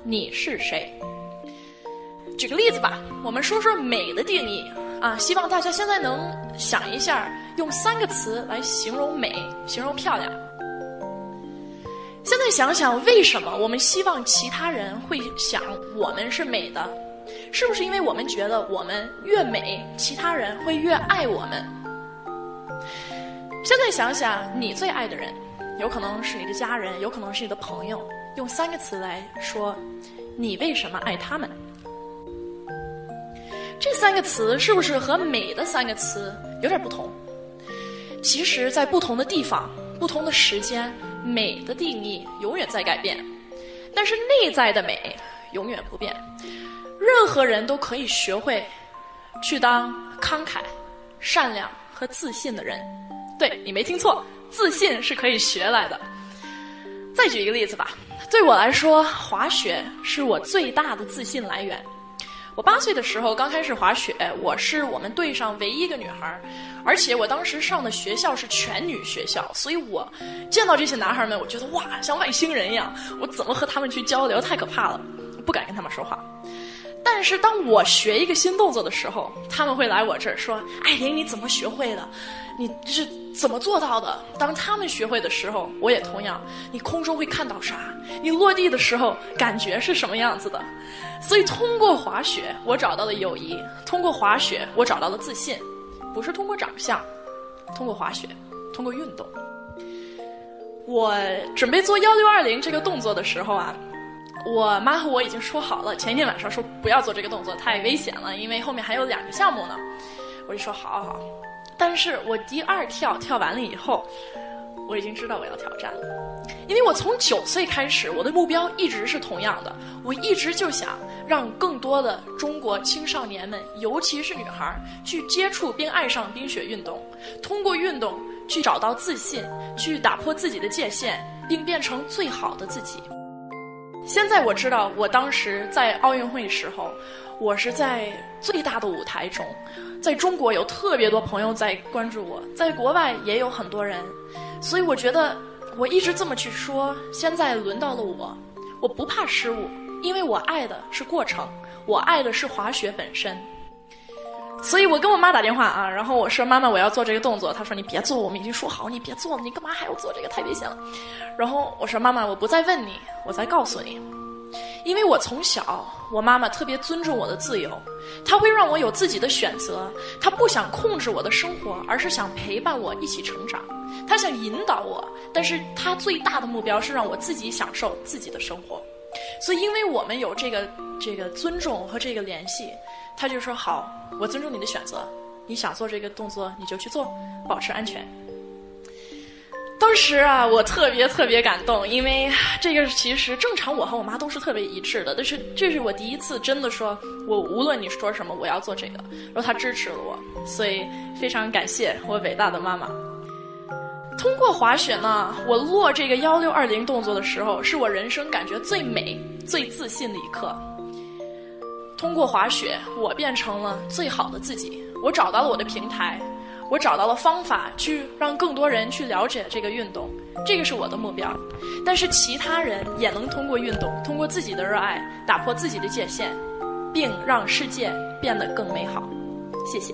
你是谁？举个例子吧，我们说说美的定义啊，希望大家现在能想一下，用三个词来形容美，形容漂亮。现在想想，为什么我们希望其他人会想我们是美的？是不是因为我们觉得我们越美，其他人会越爱我们？现在想想，你最爱的人，有可能是你的家人，有可能是你的朋友。用三个词来说，你为什么爱他们？这三个词是不是和美的三个词有点不同？其实，在不同的地方、不同的时间，美的定义永远在改变，但是内在的美永远不变。任何人都可以学会去当慷慨、善良和自信的人。对你没听错，自信是可以学来的。再举一个例子吧。对我来说，滑雪是我最大的自信来源。我八岁的时候刚开始滑雪，我是我们队上唯一一个女孩，而且我当时上的学校是全女学校，所以我见到这些男孩们，我觉得哇，像外星人一样。我怎么和他们去交流？太可怕了，不敢跟他们说话。但是当我学一个新动作的时候，他们会来我这儿说：“艾琳，你怎么学会的？你是怎么做到的？”当他们学会的时候，我也同样。你空中会看到啥？你落地的时候感觉是什么样子的？所以通过滑雪，我找到了友谊；通过滑雪，我找到了自信。不是通过长相，通过滑雪，通过运动。我准备做幺六二零这个动作的时候啊，我妈和我已经说好了，前一天晚上说不要做这个动作，太危险了，因为后面还有两个项目呢。我就说好好，但是我第二跳跳完了以后，我已经知道我要挑战了，因为我从九岁开始，我的目标一直是同样的，我一直就想让更多的中国青少年们，尤其是女孩，去接触并爱上冰雪运动，通过运动去找到自信，去打破自己的界限，并变成最好的自己。现在我知道，我当时在奥运会时候，我是在最大的舞台中，在中国有特别多朋友在关注我，在国外也有很多人，所以我觉得我一直这么去说，现在轮到了我，我不怕失误，因为我爱的是过程，我爱的是滑雪本身。所以我跟我妈打电话啊，然后我说妈妈我要做这个动作，她说你别做，我们已经说好你别做了，你干嘛还要做这个太危险了。然后我说妈妈我不再问你，我再告诉你，因为我从小我妈妈特别尊重我的自由，她会让我有自己的选择，她不想控制我的生活，而是想陪伴我一起成长，她想引导我，但是她最大的目标是让我自己享受自己的生活。所以因为我们有这个这个尊重和这个联系。他就说好，我尊重你的选择，你想做这个动作你就去做，保持安全。当时啊，我特别特别感动，因为这个其实正常，我和我妈都是特别一致的。但是这是我第一次真的说，我无论你说什么，我要做这个，然后她支持了我，所以非常感谢我伟大的妈妈。通过滑雪呢，我落这个幺六二零动作的时候，是我人生感觉最美、最自信的一刻。通过滑雪，我变成了最好的自己。我找到了我的平台，我找到了方法，去让更多人去了解这个运动。这个是我的目标。但是其他人也能通过运动，通过自己的热爱，打破自己的界限，并让世界变得更美好。谢谢。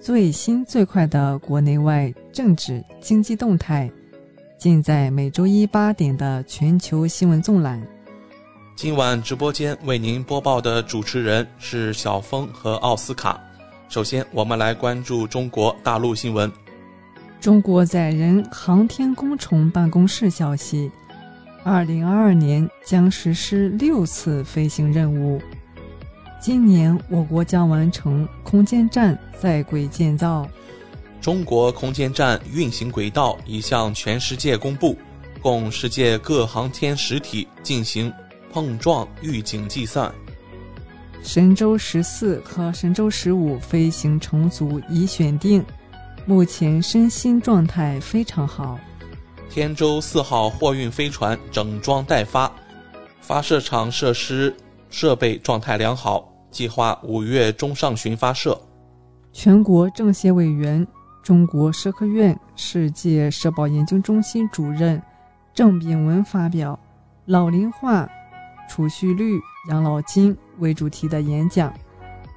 最新最快的国内外政治经济动态，尽在每周一八点的全球新闻纵览。今晚直播间为您播报的主持人是小峰和奥斯卡。首先，我们来关注中国大陆新闻。中国载人航天工程办公室消息，二零二二年将实施六次飞行任务。今年我国将完成空间站在轨建造。中国空间站运行轨道已向全世界公布，供世界各航天实体进行碰撞预警计算。神舟十四和神舟十五飞行乘组已选定，目前身心状态非常好。天舟四号货运飞船整装待发，发射场设施。设备状态良好，计划五月中上旬发射。全国政协委员、中国社科院世界社保研究中心主任郑炳文发表“老龄化、储蓄率、养老金”为主题的演讲。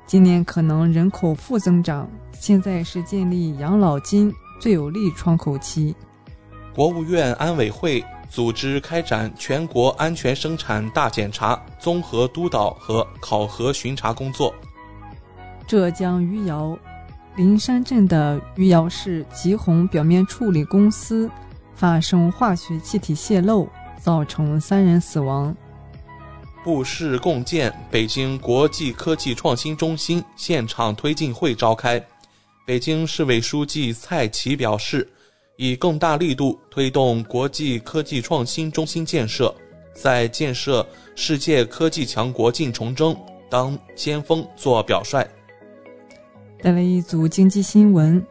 今年可能人口负增长，现在是建立养老金最有利窗口期。国务院安委会。组织开展全国安全生产大检查综合督导和考核巡查工作。浙江余姚灵山镇的余姚市吉鸿表面处理公司发生化学气体泄漏，造成三人死亡。布市共建北京国际科技创新中心现场推进会召开，北京市委书记蔡奇表示，以更大力度推动国际科技创新中心建设，在建设世界科技强国进程中当先锋做表率。带来一组经济新闻：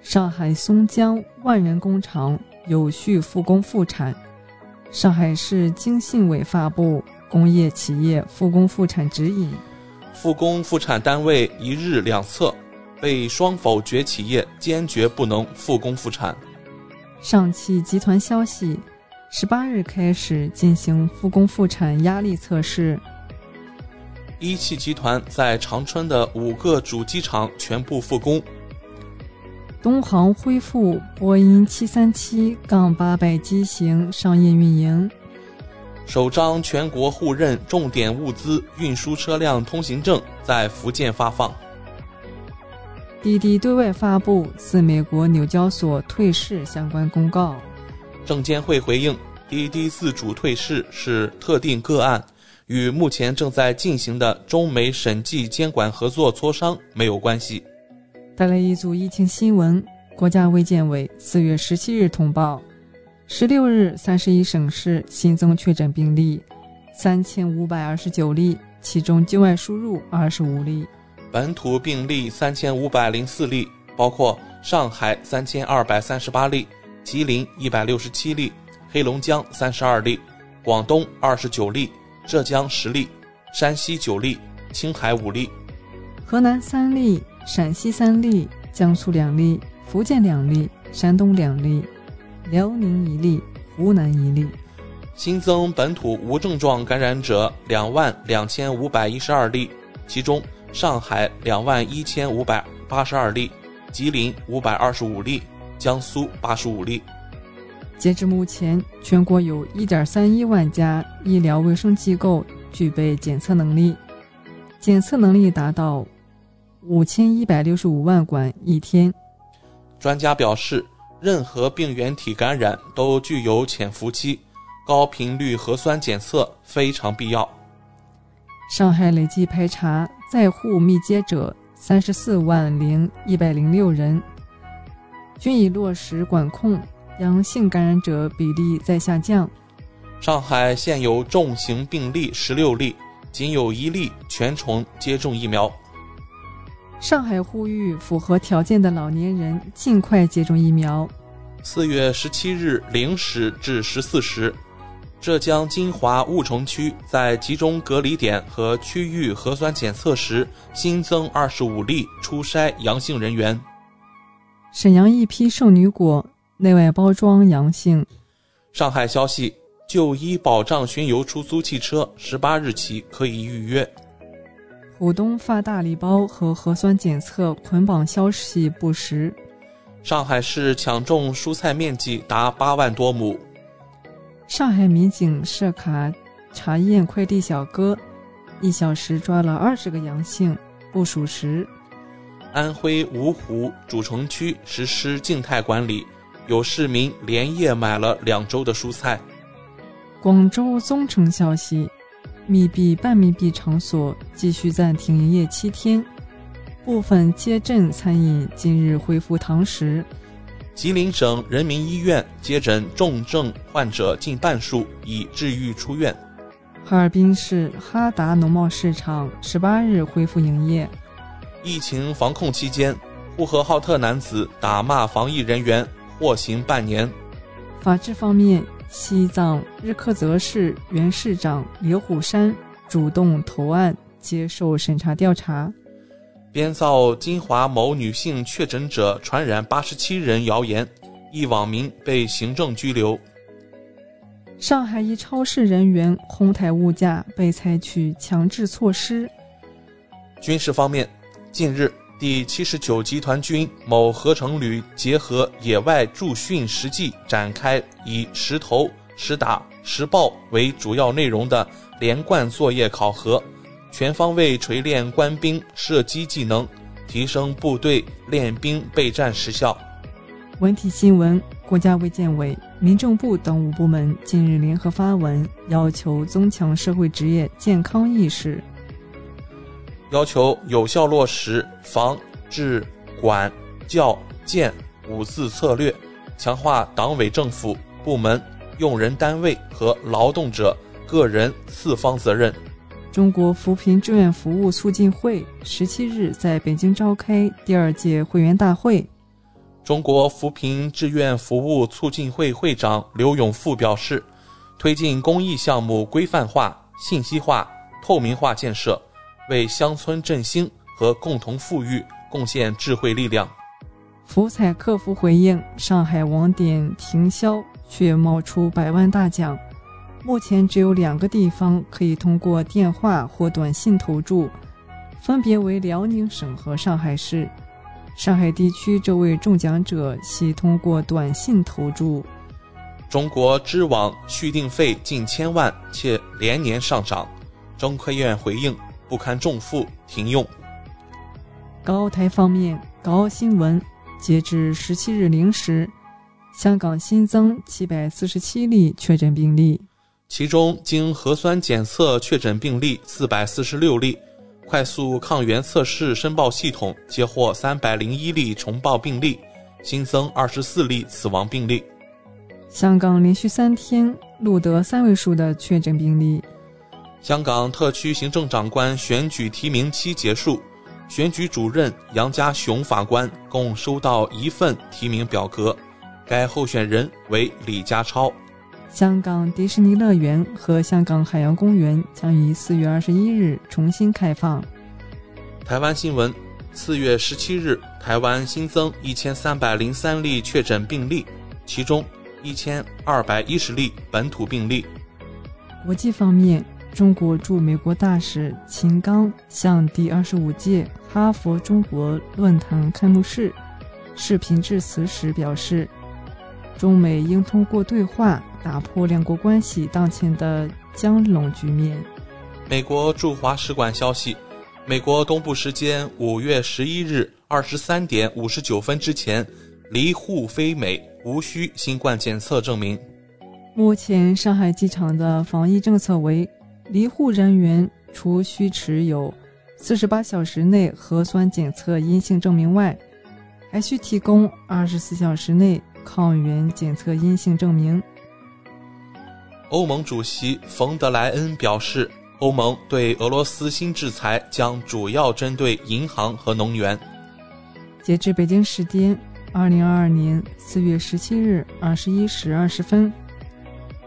上海松江万人工厂有序复工复产。上海市经信委发布。工业企业复工复产指引，复工复产单位一日两测，被双否决企业坚决不能复工复产。上汽集团消息，十八日开始进行复工复产压力测试。一汽集团在长春的五个主机厂全部复工。东航恢复波音七三七杠八百机型商业运营。首张全国互认重点物资运输车辆通行证在福建发放。滴滴对外发布自美国纽交所退市相关公告。证监会回应，滴滴自主退市是特定个案，与目前正在进行的中美审计监管合作磋商没有关系。带来一组疫情新闻，国家卫健委四月十七日通报。十六日，三十一省市新增确诊病例三千五百二十九例，其中境外输入二十五例，本土病例三千五百零四例，包括上海三千二百三十八例，吉林一百六十七例，黑龙江三十二例，广东二十九例，浙江十例，山西九例，青海五例，河南三例，陕西三例，江苏两例，福建两例，山东两例。辽宁一例，湖南一例。新增本土无症状感染者两万两千五百一十二例，其中上海两万一千五百八十二例，吉林五百二十五例，江苏八十五例。截至目前，全国有一点三一万家医疗卫生机构具备检测能力，检测能力达到五千一百六十五万管一天。专家表示。任何病原体感染都具有潜伏期，高频率核酸检测非常必要。上海累计排查在沪密接者三十四万零一百零六人，均已落实管控，阳性感染者比例在下降。上海现有重型病例十六例，仅有一例全程接种疫苗。上海呼吁符合条件的老年人尽快接种疫苗。四月十七日零时至十四时，浙江金华婺城区在集中隔离点和区域核酸检测时新增二十五例初筛阳性人员。沈阳一批圣女果内外包装阳性。上海消息：就医保障巡游出租汽车十八日起可以预约。浦东发大礼包和核酸检测捆绑消息不实。上海市抢种蔬菜面积达八万多亩。上海民警设卡查验快递小哥，一小时抓了二十个阳性，不属实。安徽芜湖主城区实施静态管理，有市民连夜买了两周的蔬菜。广州宗城消息。密闭、半密闭场所继续暂停营业七天，部分街镇餐饮今日恢复堂食。吉林省人民医院接诊重症患者近半数已治愈出院。哈尔滨市哈达农贸市场十八日恢复营业。疫情防控期间，呼和浩特男子打骂防疫人员，获刑半年。法治方面。西藏日喀则市原市长刘虎山主动投案接受审查调查，编造金华某女性确诊者传染八十七人谣言，一网民被行政拘留。上海一超市人员哄抬物价被采取强制措施。军事方面，近日。第七十九集团军某合成旅结合野外驻训实际，展开以实投、实打、实报为主要内容的连贯作业考核，全方位锤炼官兵射击技能，提升部队练兵备战实效。文体新闻：国家卫健委、民政部等五部门近日联合发文，要求增强社会职业健康意识，要求有效落实防治管教建五字策略，强化党委政府部门、用人单位和劳动者个人四方责任。中国扶贫志愿服务促进会十七日在北京召开第二届会员大会。中国扶贫志愿服务促进会会长刘永富表示，推进公益项目规范化、信息化、透明化建设，为乡村振兴和共同富裕贡献智慧力量。福彩客服回应：上海网点停销，却冒出百万大奖。目前只有两个地方可以通过电话或短信投注，分别为辽宁省和上海市。上海地区这位中奖者系通过短信投注。中国知网续订费近千万，且连年上涨。中科院回应不堪重负停用。港澳台方面，港澳新闻，截至十七日零时，香港新增七百四十七例确诊病例，其中经核酸检测确诊病例四百四十六例。快速抗原测试申报系统接获三百零一例重报病例，新增二十四例死亡病例。香港连续三天录得三位数的确诊病例。香港特区行政长官选举提名期结束，选举主任杨家雄法官共收到一份提名表格，该候选人为李家超。香港迪士尼乐园和香港海洋公园将于四月二十一日重新开放。台湾新闻：四月十七日，台湾新增一千三百零三例确诊病例，其中一千二百一十例本土病例。国际方面，中国驻美国大使秦刚向第二十五届哈佛中国论坛开幕式视频致辞时表示，中美应通过对话。打破两国关系当前的僵冷局面。美国驻华使馆消息：美国东部时间五月十一日二十三点五十九分之前，离沪飞美无需新冠检测证明。目前上海机场的防疫政策为：离沪人员除需持有四十八小时内核酸检测阴性证明外，还需提供二十四小时内抗原检测阴性证明。欧盟主席冯德莱恩表示，欧盟对俄罗斯新制裁将主要针对银行和能源。截至北京时间二零二二年四月十七日二十一时二十分，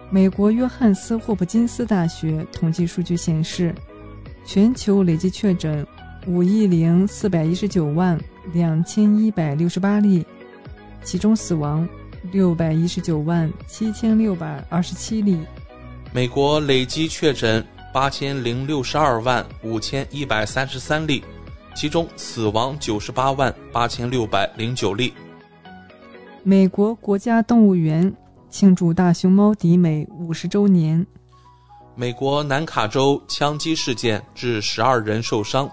美国约翰斯霍普金斯大学统计数据显示，全球累计确诊五亿零四百一十九万两千一百六十八例，其中死亡。六百一十九万七千六百二十七例，美国累计确诊八千零六十二万五千一百三十三例，其中死亡九十八万八千六百零九例。美国国家动物园庆祝大熊猫迪美五十周年。美国南卡州枪击事件致十二人受伤，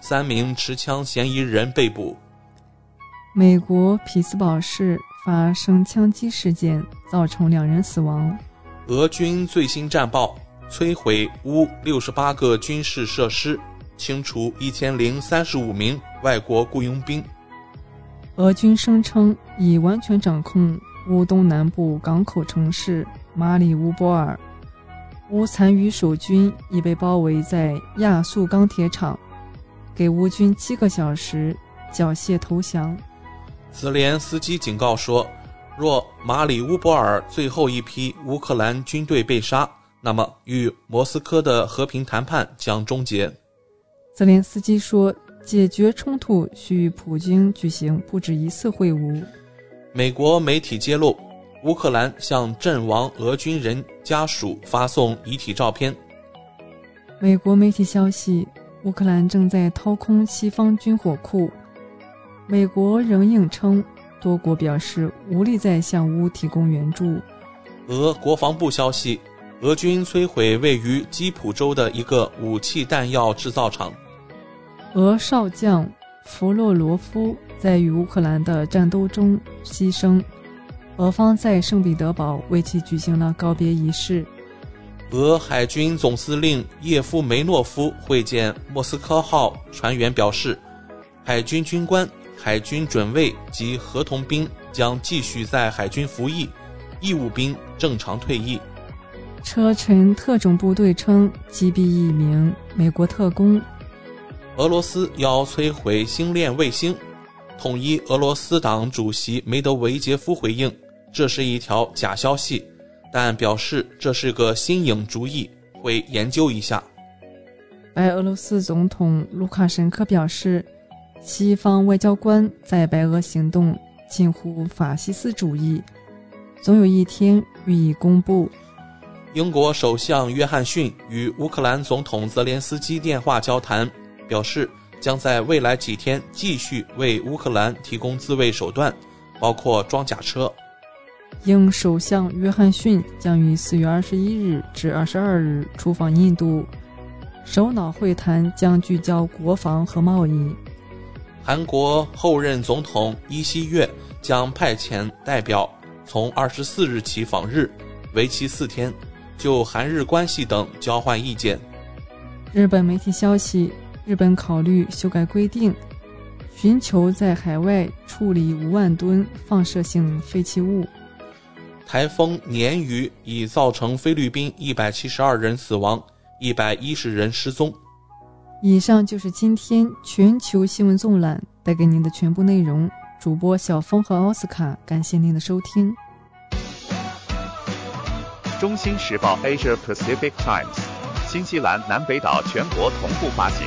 三名持枪嫌疑人被捕。美国匹兹堡市。发生枪击事件，造成两人死亡。俄军最新战报：摧毁乌六十八个军事设施，清除一千零三十五名外国雇佣兵。俄军声称已完全掌控乌东南部港口城市马里乌波尔。乌残余守军已被包围在亚速钢铁厂，给乌军七个小时缴械投降。泽连斯基警告说，若马里乌波尔最后一批乌克兰军队被杀，那么与莫斯科的和平谈判将终结。泽连斯基说，解决冲突需与普京举行不止一次会晤。美国媒体揭露，乌克兰向阵亡俄军人家属发送遗体照片。美国媒体消息，乌克兰正在掏空西方军火库。美国仍硬称，多国表示无力再向乌提供援助。俄国防部消息，俄军摧毁位于基辅州的一个武器弹药制造厂。俄少将弗洛罗夫在与乌克兰的战斗中牺牲，俄方在圣彼得堡为其举行了告别仪式。俄海军总司令叶夫梅诺夫会见莫斯科号船员，表示，海军军官、海军准尉及合同兵将继续在海军服役，义务兵正常退役。车臣特种部队称击毙一名美国特工。俄罗斯要摧毁星链卫星，统一俄罗斯党主席梅德韦杰夫回应，这是一条假消息。但表示这是个新颖主意，会研究一下。白俄罗斯总统卢卡申科表示，西方外交官在白俄行动近乎法西斯主义，总有一天予以公布。英国首相约翰逊与乌克兰总统泽连斯基电话交谈，表示将在未来几天继续为乌克兰提供自卫手段，包括装甲车。英首相约翰逊将于四月二十一日至二十二日出访印度，首脑会谈将聚焦国防和贸易。韩国后任总统尹锡悦将派遣代表从二十四日起访日，为期四天，就韩日关系等交换意见。日本媒体消息，日本考虑修改规定，寻求在海外处理五万吨放射性废弃物。台风鲶鱼已造成菲律宾一百七十二人死亡，一百一十人失踪。以上就是今天全球新闻纵览带给您的全部内容。主播小峰和奥斯卡，感谢您的收听。中新时报 Asia Pacific Times，新西兰南北岛全国同步发行。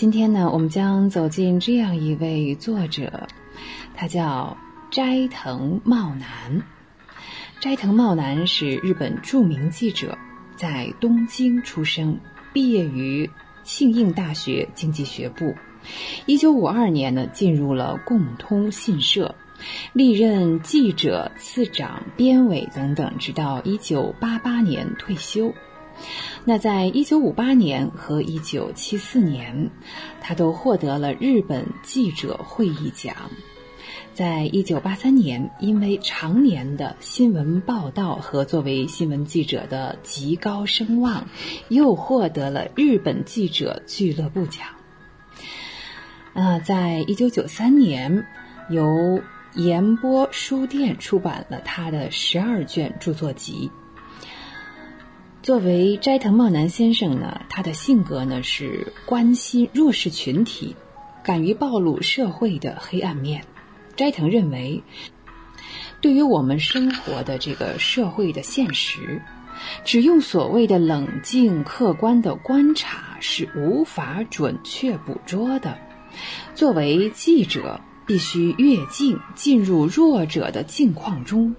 今天呢，我们将走进这样一位作者，他叫斋藤茂男。斋藤茂男是日本著名记者，在东京出生，毕业于庆应大学经济学部。一九五二年呢，进入了共通信社，历任记者、次长、编委等等，直到一九八八年退休。那在一九五八年和一九七四年，他都获得了日本记者会议奖。在一九八三年，因为常年的新闻报道和作为新闻记者的极高声望，又获得了日本记者俱乐部奖。啊，在一九九三年，由岩波书店出版了他的十二卷著作集。作为斋藤茂男先生呢，他的性格呢是关心弱势群体，敢于暴露社会的黑暗面。斋藤认为，对于我们生活的这个社会的现实，只用所谓的冷静客观的观察是无法准确捕捉的。作为记者，必须越境进入弱者的境况中。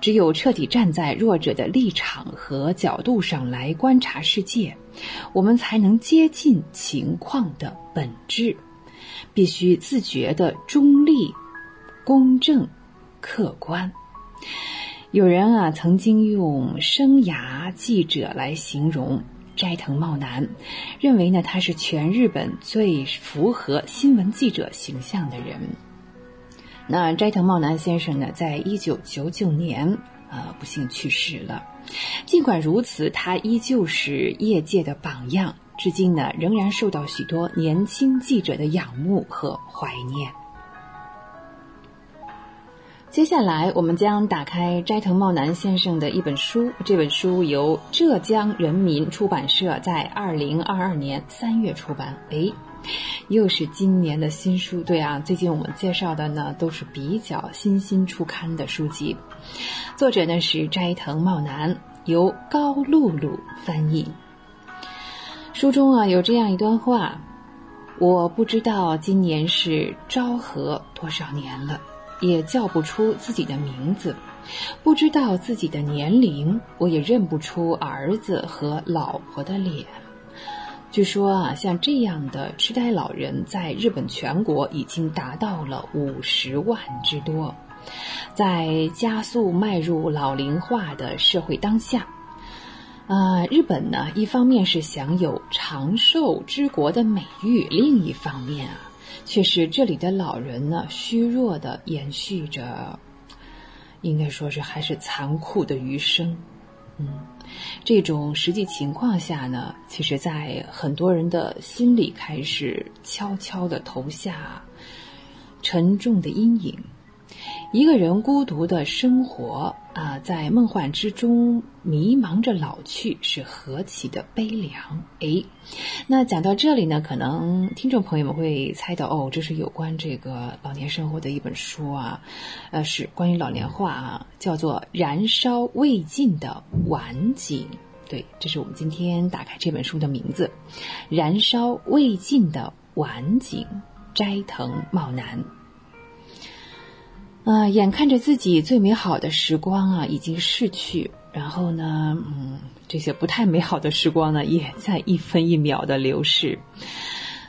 只有彻底站在弱者的立场和角度上来观察世界，我们才能接近情况的本质。必须自觉的中立、公正、客观。有人啊，曾经用生涯记者来形容斋藤茂男，认为呢他是全日本最符合新闻记者形象的人。那斋藤茂男先生呢，在一九九九年，呃，不幸去世了。尽管如此，他依旧是业界的榜样。至今呢，仍然受到许多年轻记者的仰慕和怀念。接下来，我们将打开斋藤茂男先生的一本书。这本书由浙江人民出版社在二零二二年三月出版。哎，又是今年的新书。对啊，最近我们介绍的呢，都是比较新新出刊的书籍。作者呢是斋藤茂男，由高露露翻译。书中啊有这样一段话，我不知道今年是昭和多少年了，也叫不出自己的名字，不知道自己的年龄，我也认不出儿子和老婆的脸。据说啊，像这样的痴呆老人在日本全国已经达到了五十万之多，在加速迈入老龄化的社会当下。啊，日本呢，一方面是享有长寿之国的美誉，另一方面啊，却是这里的老人呢，虚弱的延续着，应该说是还是残酷的余生。嗯，这种实际情况下呢，其实，在很多人的心里开始悄悄的投下沉重的阴影。一个人孤独的生活啊，在梦幻之中迷茫着老去，是何其的悲凉！哎，那讲到这里呢，可能听众朋友们会猜到，哦，这是有关这个老年生活的一本书啊，呃，是关于老年化啊，叫做《燃烧未尽的晚景》。对，这是我们今天打开这本书的名字，《燃烧未尽的晚景》，斋藤茂男。啊，眼看着自己最美好的时光啊已经逝去，然后呢，嗯，这些不太美好的时光呢也在一分一秒的流逝。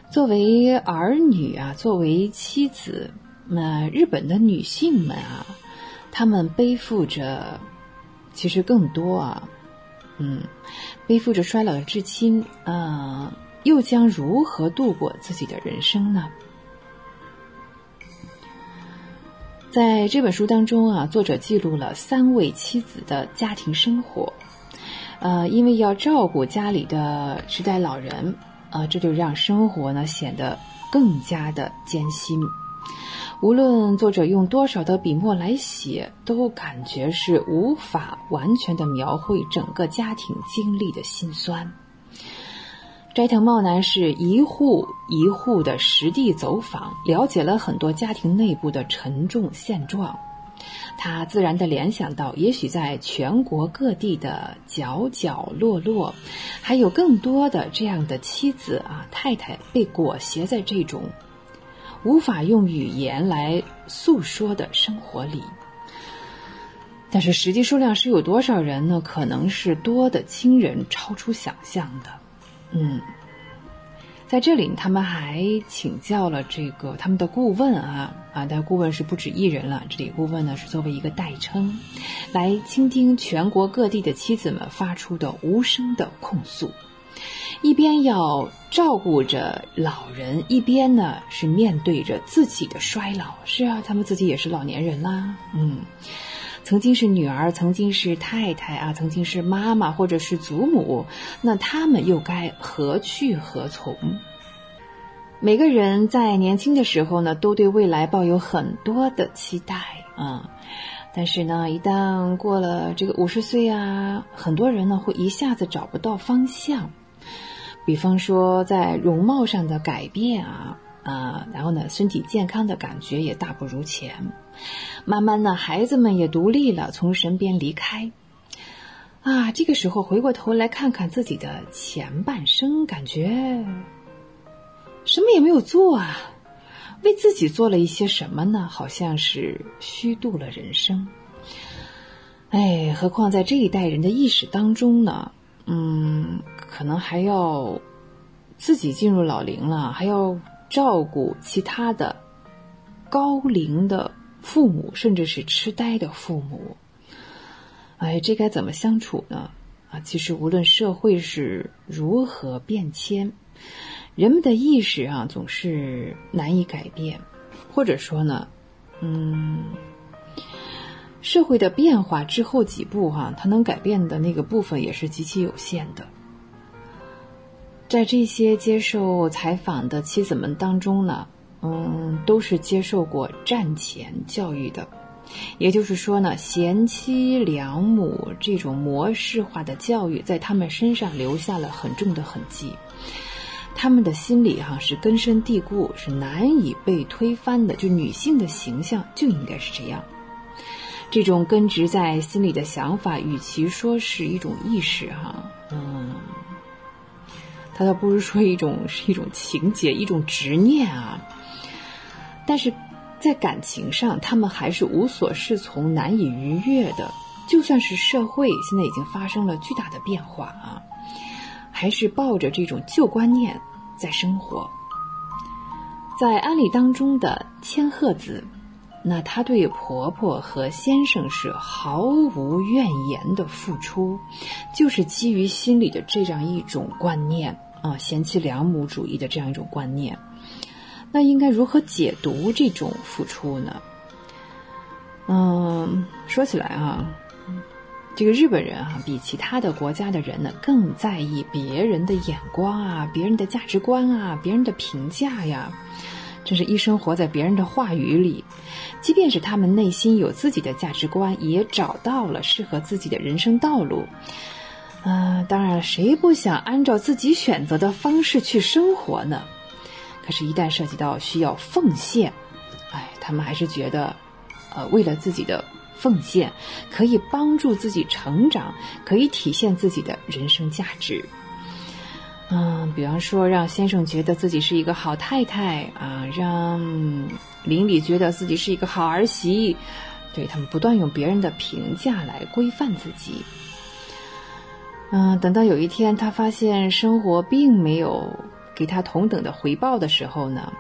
作为儿女啊，作为妻子，那日本的女性们啊，她们背负着，其实更多啊，嗯，背负着衰老的至亲啊，又将如何度过自己的人生呢？在这本书当中啊，作者记录了三位妻子的家庭生活。呃，因为要照顾家里的痴呆老人，呃，这就让生活呢显得更加的艰辛。无论作者用多少的笔墨来写，都感觉是无法完全的描绘整个家庭经历的辛酸。斋藤茂男是一户一户的实地走访，了解了很多家庭内部的沉重现状。他自然地联想到，也许在全国各地的角角落落，还有更多的这样的妻子啊、太太被裹挟在这种无法用语言来诉说的生活里。但是实际数量是有多少人呢？可能是多的惊人，超出想象的。嗯，在这里，他们还请教了这个他们的顾问啊啊，但顾问是不止一人了。这里顾问呢是作为一个代称，来倾听全国各地的妻子们发出的无声的控诉，一边要照顾着老人，一边呢是面对着自己的衰老。是啊，他们自己也是老年人啦。嗯。曾经是女儿，曾经是太太啊，曾经是妈妈或者是祖母，那他们又该何去何从？每个人在年轻的时候呢，都对未来抱有很多的期待啊，但是呢，一旦过了这个五十岁啊，很多人呢会一下子找不到方向，比方说在容貌上的改变啊。啊，然后呢，身体健康的感觉也大不如前。慢慢呢，孩子们也独立了，从身边离开。啊，这个时候回过头来看看自己的前半生，感觉什么也没有做啊。为自己做了一些什么呢？好像是虚度了人生。哎，何况在这一代人的意识当中呢，嗯，可能还要自己进入老龄了，还要照顾其他的高龄的父母，甚至是痴呆的父母。哎，这该怎么相处呢？啊，其实无论社会是如何变迁。人们的意识啊，总是难以改变，或者说呢，嗯，社会的变化之后几步哈，它能改变的那个部分也是极其有限的。在这些接受采访的妻子们当中呢，嗯，都是接受过战前教育的，也就是说呢，贤妻良母这种模式化的教育，在他们身上留下了很重的痕迹。他们的心理哈是根深蒂固，是难以被推翻的。就女性的形象就应该是这样。这种根植在心里的想法，与其说是一种意识哈，嗯，它倒不如说一种是一种情节，一种执念啊。但是在感情上，他们还是无所适从，难以逾越的。就算是社会现在已经发生了巨大的变化啊，还是抱着这种旧观念。在生活，在安利当中的千鹤子，那她对婆婆和先生是毫无怨言的付出，就是基于心里的这样一种观念啊，贤妻良母主义的这样一种观念。那应该如何解读这种付出呢？嗯，说起来啊。这个日本人啊，比其他的国家的人呢，更在意别人的眼光啊，别人的价值观啊，别人的评价呀，真是一生活在别人的话语里。即便是他们内心有自己的价值观，也找到了适合自己的人生道路。啊，当然，谁不想按照自己选择的方式去生活呢？可是，一旦涉及到需要奉献，哎，他们还是觉得，呃，为了自己的。奉献可以帮助自己成长，可以体现自己的人生价值。嗯，比方说让先生觉得自己是一个好太太啊，让邻里觉得自己是一个好儿媳，对他们不断用别人的评价来规范自己。嗯，等到有一天他发现生活并没有给他同等的回报的时候呢，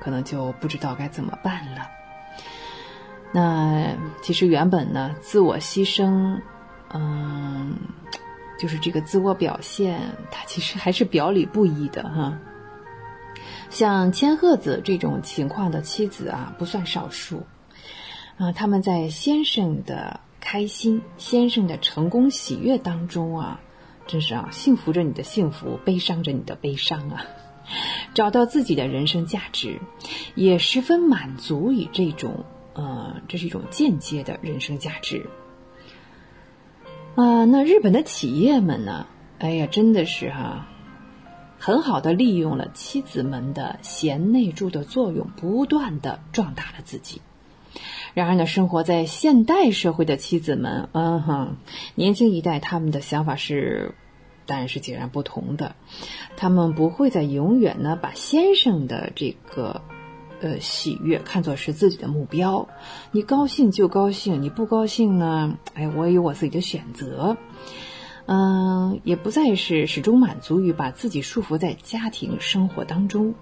可能就不知道该怎么办了。那其实原本呢，自我牺牲，嗯，就是这个自我表现，它其实还是表里不一的哈。像千鹤子这种情况的妻子啊，不算少数啊。他们在先生的开心、先生的成功、喜悦当中啊，真是啊，幸福着你的幸福，悲伤着你的悲伤啊，找到自己的人生价值，也十分满足于这种。呃，这是一种间接的人生价值。啊，那日本的企业们呢？哎呀，真的是哈，很好的利用了妻子们的贤内助的作用，不断的壮大了自己。然而呢，生活在现代社会的妻子们，嗯哼，年轻一代他们的想法是，当然是截然不同的。他们不会再永远呢把先生的这个。呃，喜悦看作是自己的目标，你高兴就高兴，你不高兴呢？哎，我有我自己的选择。嗯，也不再是始终满足于把自己束缚在家庭生活当中。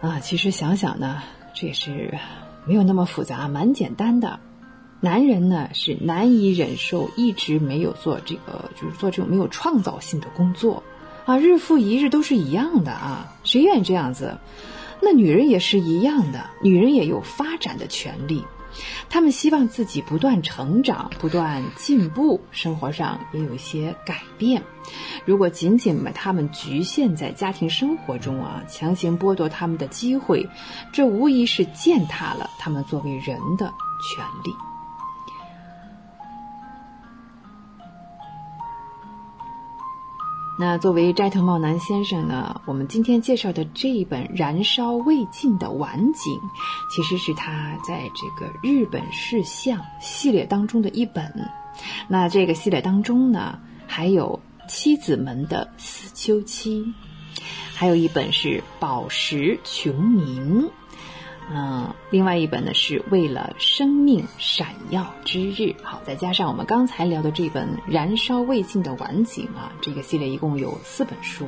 啊，其实想想呢，这也是没有那么复杂，蛮简单的。男人呢是难以忍受一直没有做这个，就是做这种没有创造性的工作啊，日复一日都是一样的啊，谁愿意这样子？那女人也是一样的，女人也有发展的权利，他们希望自己不断成长、不断进步，生活上也有一些改变。如果仅仅把他们局限在家庭生活中啊，强行剥夺他们的机会，这无疑是践踏了他们作为人的权利。那作为斋藤茂男先生呢，我们今天介绍的这一本《燃烧未尽的晚景》，其实是他在这个日本事相系列当中的一本。那这个系列当中呢，还有妻子们的死秋期。还有一本是《宝石穷明》，嗯，另外一本呢是为了生命闪耀之日。好，再加上我们刚才聊的这本《燃烧未尽的晚景》啊，这个系列一共有四本书。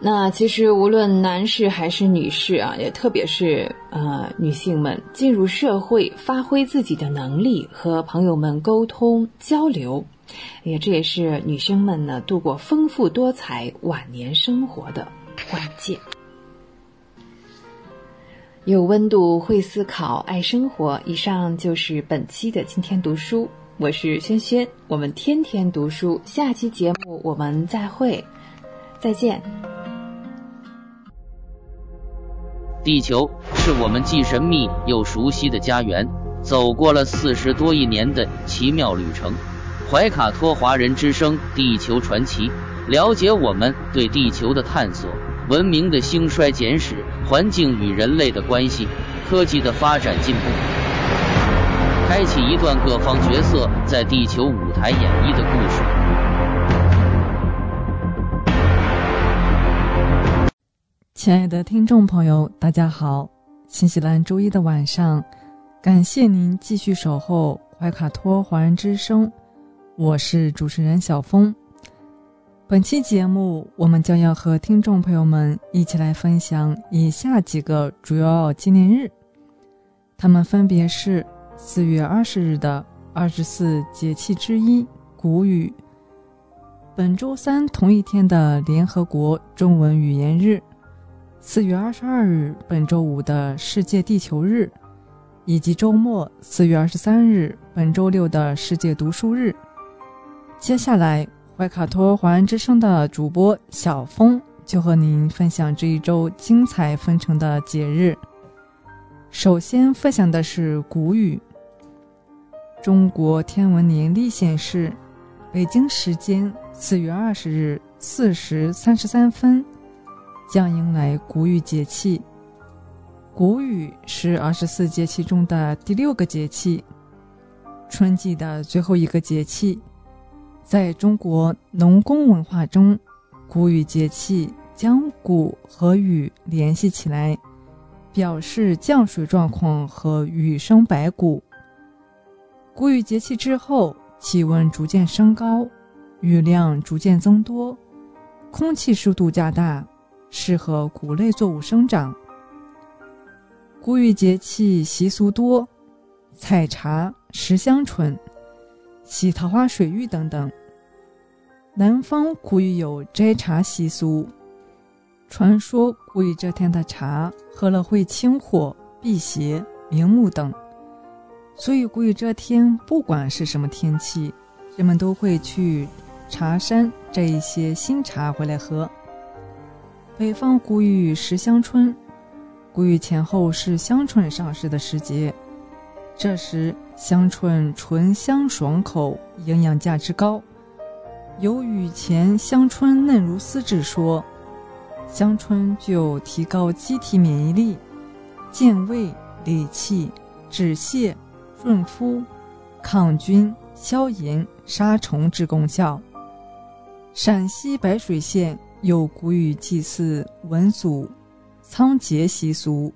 那其实无论男士还是女士啊，也特别是呃女性们进入社会，发挥自己的能力，和朋友们沟通交流，也这也是女生们呢度过丰富多彩晚年生活的关键。有温度，会思考，爱生活。以上就是本期的今天读书，我是轩轩，我们天天读书，下期节目我们再会，再见。地球是我们既神秘又熟悉的家园，走过了四十多亿年的奇妙旅程。怀卡托华人之声《地球传奇》，了解我们对地球的探索、文明的兴衰简史、环境与人类的关系、科技的发展进步，开启一段各方角色在地球舞台演绎的故事。亲爱的听众朋友，大家好！新西兰周一的晚上，感谢您继续守候怀卡托华人之声，我是主持人小峰。本期节目，我们将要和听众朋友们一起来分享以下几个主要纪念日，他们分别是四月二十日的二十四节气之一谷雨，本周三同一天的联合国中文语言日。四月二十二日，本周五的世界地球日，以及周末四月二十三日，本周六的世界读书日。接下来，怀卡托华人之声的主播小峰就和您分享这一周精彩纷呈的节日。首先分享的是谷雨。中国天文年历显示，北京时间四月二十日四时三十三分。将迎来谷雨节气。谷雨是二十四节气中的第六个节气，春季的最后一个节气。在中国农工文化中，谷雨节气将谷和雨联系起来，表示降水状况和雨生百谷。谷雨节气之后，气温逐渐升高，雨量逐渐增多，空气湿度加大。适合谷类作物生长。谷雨节气习俗多，采茶、食香椿、洗桃花水浴等等。南方古语有摘茶习俗，传说谷雨这天的茶喝了会清火、辟邪、明目等，所以谷雨这天不管是什么天气，人们都会去茶山摘一些新茶回来喝。北方谷雨食香椿，谷雨前后是香椿上市的时节，这时香椿醇香爽口，营养价值高。有雨前香椿嫩如丝之说，香椿具有提高机体免疫力、健胃理气、止泻、润肤、抗菌、消炎、杀虫之功效。陕西白水县。有谷雨祭祀文祖、仓颉习俗。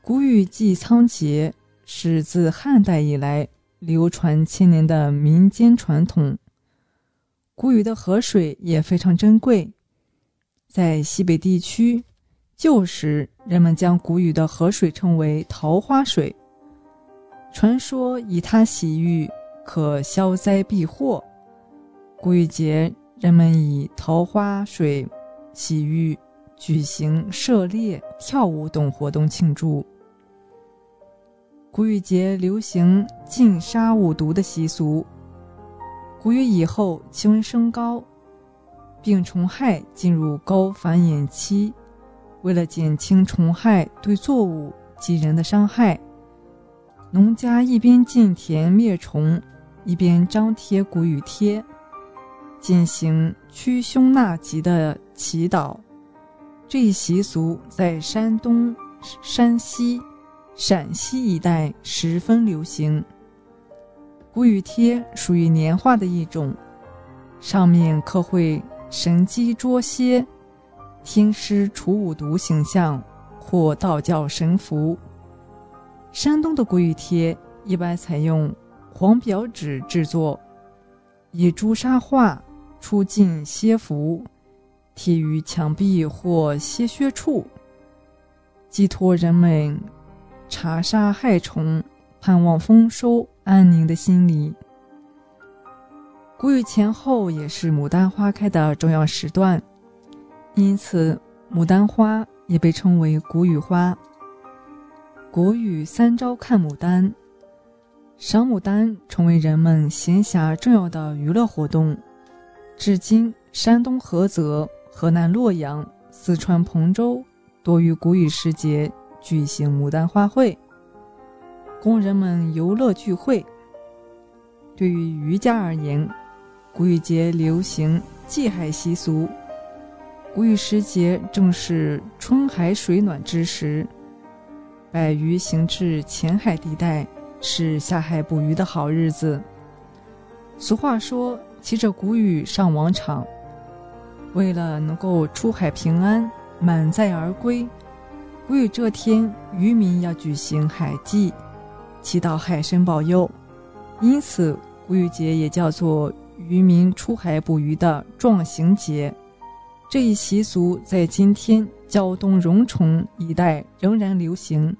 谷雨祭仓颉是自汉代以来流传千年的民间传统。谷雨的河水也非常珍贵，在西北地区，旧时人们将谷雨的河水称为桃花水，传说以它洗浴可消灾避祸。谷雨节。人们以桃花水洗浴、举行射猎、跳舞等活动庆祝。谷雨节流行禁杀五毒的习俗。谷雨以后，气温升高，病虫害进入高繁衍期。为了减轻虫害对作物及人的伤害，农家一边进田灭虫，一边张贴谷雨贴。进行驱凶纳吉的祈祷，这一习俗在山东、山西、陕西一带十分流行。谷雨贴属于年画的一种，上面刻绘神机捉蝎、天师除五毒形象或道教神符。山东的古语贴一般采用黄表纸制作，以朱砂画出尽蝎符，贴于墙壁或蝎穴处，寄托人们查杀害虫、盼望丰收安宁的心理。谷雨前后也是牡丹花开的重要时段，因此牡丹花也被称为谷雨花。谷雨三朝看牡丹，赏牡丹成为人们闲暇重要的娱乐活动。至今，山东菏泽、河南洛阳、四川彭州多于谷雨时节举行牡丹花会，供人们游乐聚会。对于渔家而言，谷雨节流行祭海习俗，谷雨时节正是春海水暖之时，百鱼行至浅海地带，是下海捕鱼的好日子。俗话说：“骑着谷雨上王场。”为了能够出海平安、满载而归，谷雨这天，渔民要举行海祭，祈祷海神保佑。因此，谷雨节也叫做。渔民出海捕鱼的壮行节，这一习俗在今天胶东荣崇一带仍然流行。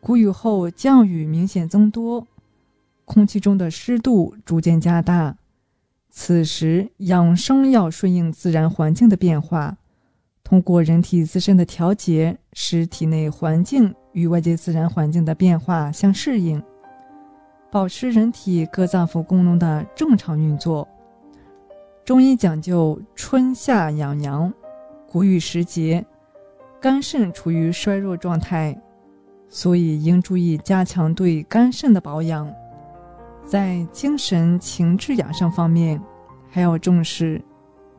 谷雨后降雨明显增多，空气中的湿度逐渐加大。此时养生要顺应自然环境的变化，通过人体自身的调节，使体内环境与外界自然环境的变化相适应。保持人体各脏腑功能的正常运作。中医讲究春夏养阳，谷雨时节，肝肾处于衰弱状态，所以应注意加强对肝肾的保养。在精神情志养生方面，还要重视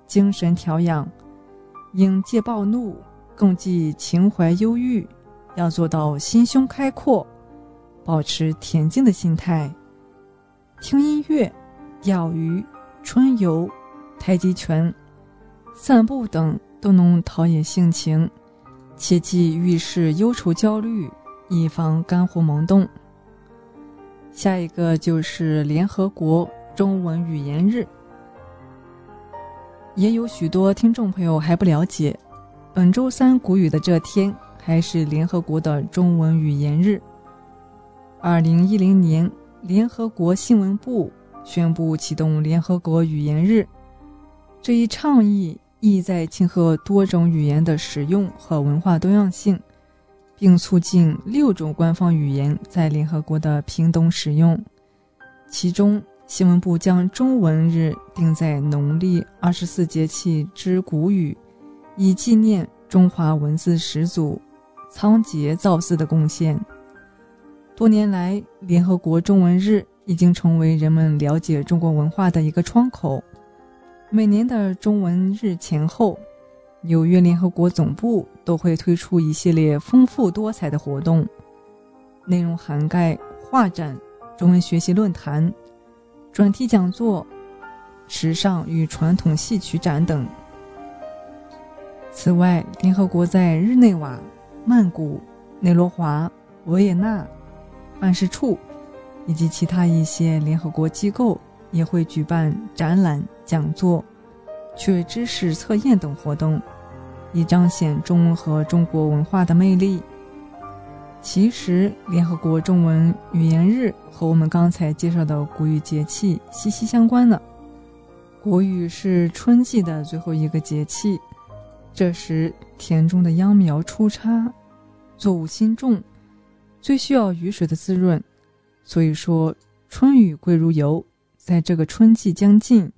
精神调养，应戒暴怒，更忌情怀忧郁，要做到心胸开阔。保持恬静的心态，听音乐、钓鱼、春游、太极拳、散步等都能陶冶性情，切忌遇事忧愁焦虑，以防肝火萌动。下一个就是联合国中文语言日，也有许多听众朋友还不了解，本周三谷雨的这天还是联合国的中文语言日。二零一零年，联合国新闻部宣布启动联合国语言日。这一倡议意在庆贺多种语言的使用和文化多样性，并促进六种官方语言在联合国的平等使用。其中，新闻部将中文日定在农历二十四节气之谷雨，以纪念中华文字始祖仓颉造字的贡献。多年来，联合国中文日已经成为人们了解中国文化的一个窗口。每年的中文日前后，纽约联合国总部都会推出一系列丰富多彩的活动，内容涵盖画展、中文学习论坛、专题讲座、时尚与传统戏曲展等。此外，联合国在日内瓦、曼谷、内罗华、维也纳。办事处以及其他一些联合国机构也会举办展览、讲座、趣味知识测验等活动，以彰显中文和中国文化的魅力。其实，联合国中文语言日和我们刚才介绍的谷雨节气息息相关的。谷雨是春季的最后一个节气，这时田中的秧苗出插，作物新种。最需要雨水的滋润，所以说春雨贵如油。在这个春季将近、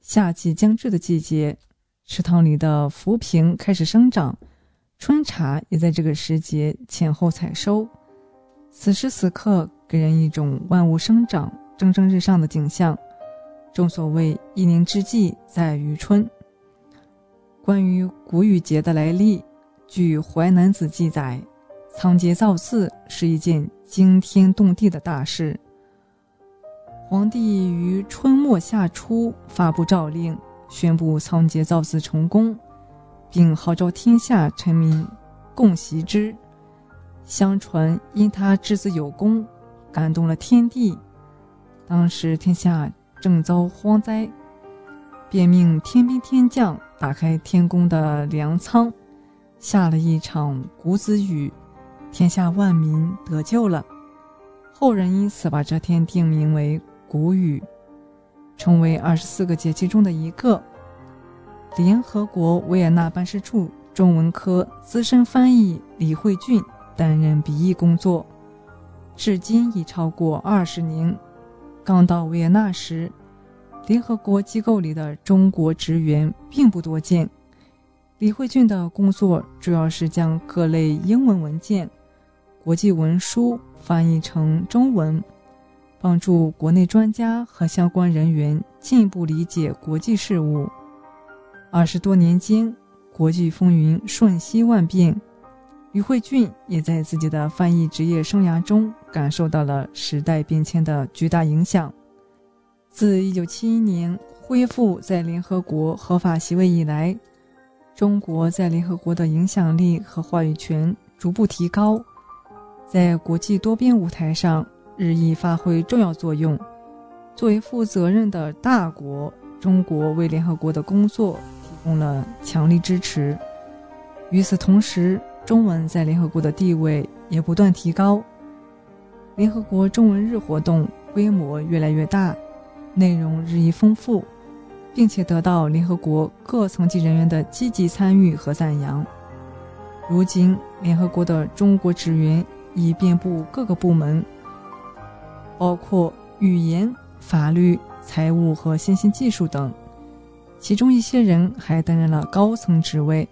夏季将至的季节，池塘里的浮萍开始生长，春茶也在这个时节前后采收。此时此刻，给人一种万物生长、蒸蒸日上的景象。正所谓一年之计在于春。关于谷雨节的来历，据《淮南子》记载。仓颉造字是一件惊天动地的大事。皇帝于春末夏初发布诏令，宣布仓颉造字成功，并号召天下臣民共习之。相传因他之子有功，感动了天地。当时天下正遭荒灾，便命天兵天将打开天宫的粮仓，下了一场谷子雨，天下万民得救了。后人因此把这天定名为。谷雨，成为二十四个节气中的一个。联合国维也纳办事处中文科资深翻译李慧俊担任笔译工作，至今已超过二十年。刚到维也纳时，联合国机构里的中国职员并不多见。李慧俊的工作主要是将各类英文文件、国际文书翻译成中文。帮助国内专家和相关人员进一步理解国际事务。二十多年间，国际风云瞬息万变，于慧俊也在自己的翻译职业生涯中感受到了时代变迁的巨大影响。自1971年恢复在联合国合法席位以来，中国在联合国的影响力和话语权逐步提高，在国际多边舞台上。日益发挥重要作用。作为负责任的大国，中国为联合国的工作供了强力支持。与此同时，中文在联合国的地位也不断提高。联合国中文日活动规模越来越大，内容日益丰富，并且得到联合国各层级人员的积极参与和赞扬。如今，联合国的中国职员已遍布各个部门。包括语言、法律、财务和信息技术等，其中一些人还担任了高层职位。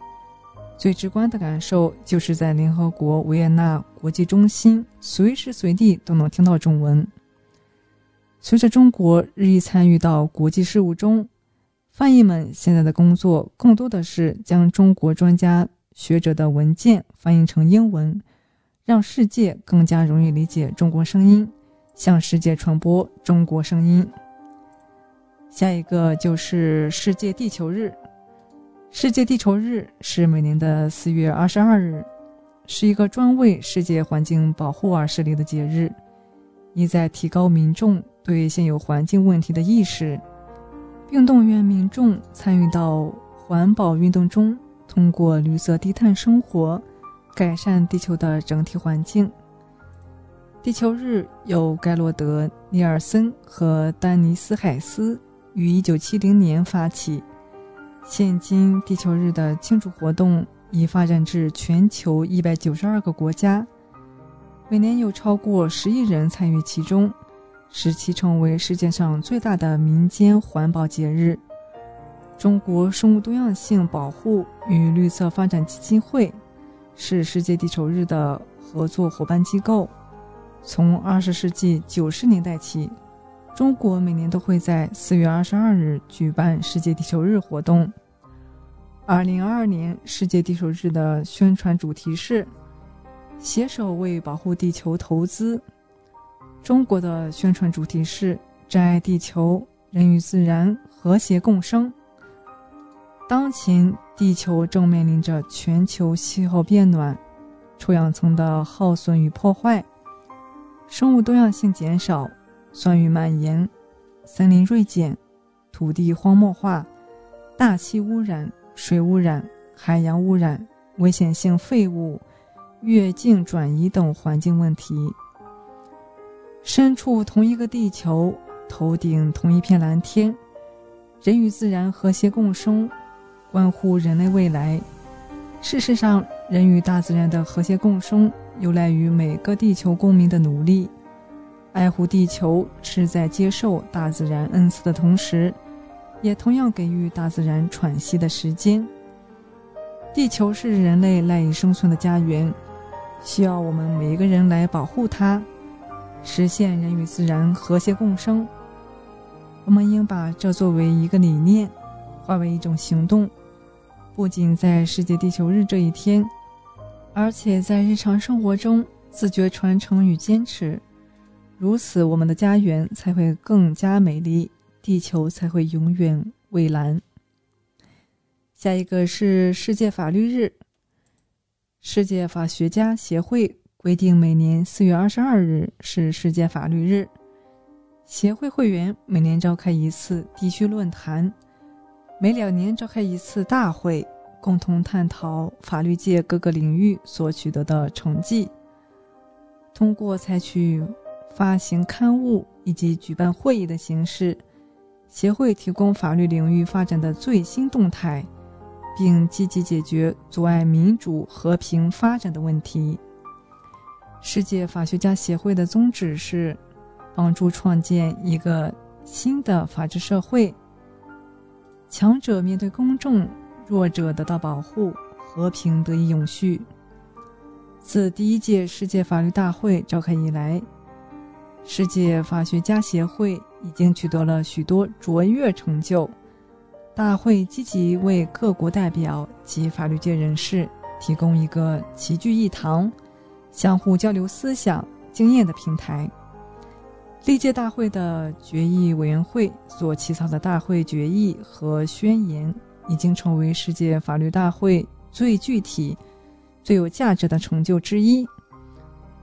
最直观的感受就是在联合国维也纳国际中心，随时随地都能听到中文。随着中国日益参与到国际事务中，翻译们现在的工作更多的是将中国专家学者的文件翻译成英文，让世界更加容易理解中国声音。向世界传播中国声音。下一个就是世界地球日。世界地球日是每年的四月二十二日，是一个专为世界环境保护而设立的节日，意在提高民众对现有环境问题的意识，并动员民众参与到环保运动中，通过绿色低碳生活，改善地球的整体环境。地球日由盖洛德·尼尔森和丹尼斯·海斯于1970年发起，现今地球日的庆祝活动已发展至全球192个国家，每年有超过10亿人参与其中，使其成为世界上最大的民间环保节日。中国生物多样性保护与绿色发展基金会是世界地球日的合作伙伴机构。从二十世纪九十年代起，中国每年都会在四月二十二日举办世界地球日活动。二零二二年世界地球日的宣传主题是“携手为保护地球投资”。中国的宣传主题是“珍爱地球，人与自然和谐共生”。当前，地球正面临着全球气候变暖、臭氧层的耗损与破坏。生物多样性减少，酸雨蔓延，森林锐减，土地荒漠化，大气污染、水污染、海洋污染、危险性废物、越境转移等环境问题。身处同一个地球，头顶同一片蓝天，人与自然和谐共生，关乎人类未来。事实上，人与大自然的和谐共生。有赖于每个地球公民的努力，爱护地球是在接受大自然恩赐的同时，也同样给予大自然喘息的时间。地球是人类赖以生存的家园，需要我们每一个人来保护它，实现人与自然和谐共生。我们应把这作为一个理念，化为一种行动，不仅在世界地球日这一天。而且在日常生活中自觉传承与坚持，如此，我们的家园才会更加美丽，地球才会永远蔚蓝。下一个是世界法律日。世界法学家协会规定，每年四月二十二日是世界法律日。协会会员每年召开一次地区论坛，每两年召开一次大会，共同探讨法律界各个领域所取得的成绩。通过采取发行刊物以及举办会议的形式，协会提供法律领域发展的最新动态，并积极解决阻碍民主和平发展的问题。世界法学家协会的宗旨是帮助创建一个新的法治社会，强者面对公众，弱者得到保护，和平得以永续。自第一届世界法律大会召开以来，世界法学家协会已经取得了许多卓越成就。大会积极为各国代表及法律界人士提供一个齐聚一堂、相互交流思想经验的平台。历届大会的决议委员会所起草的大会决议和宣言，已经成为世界法律大会最具体。最有价值的成就之一。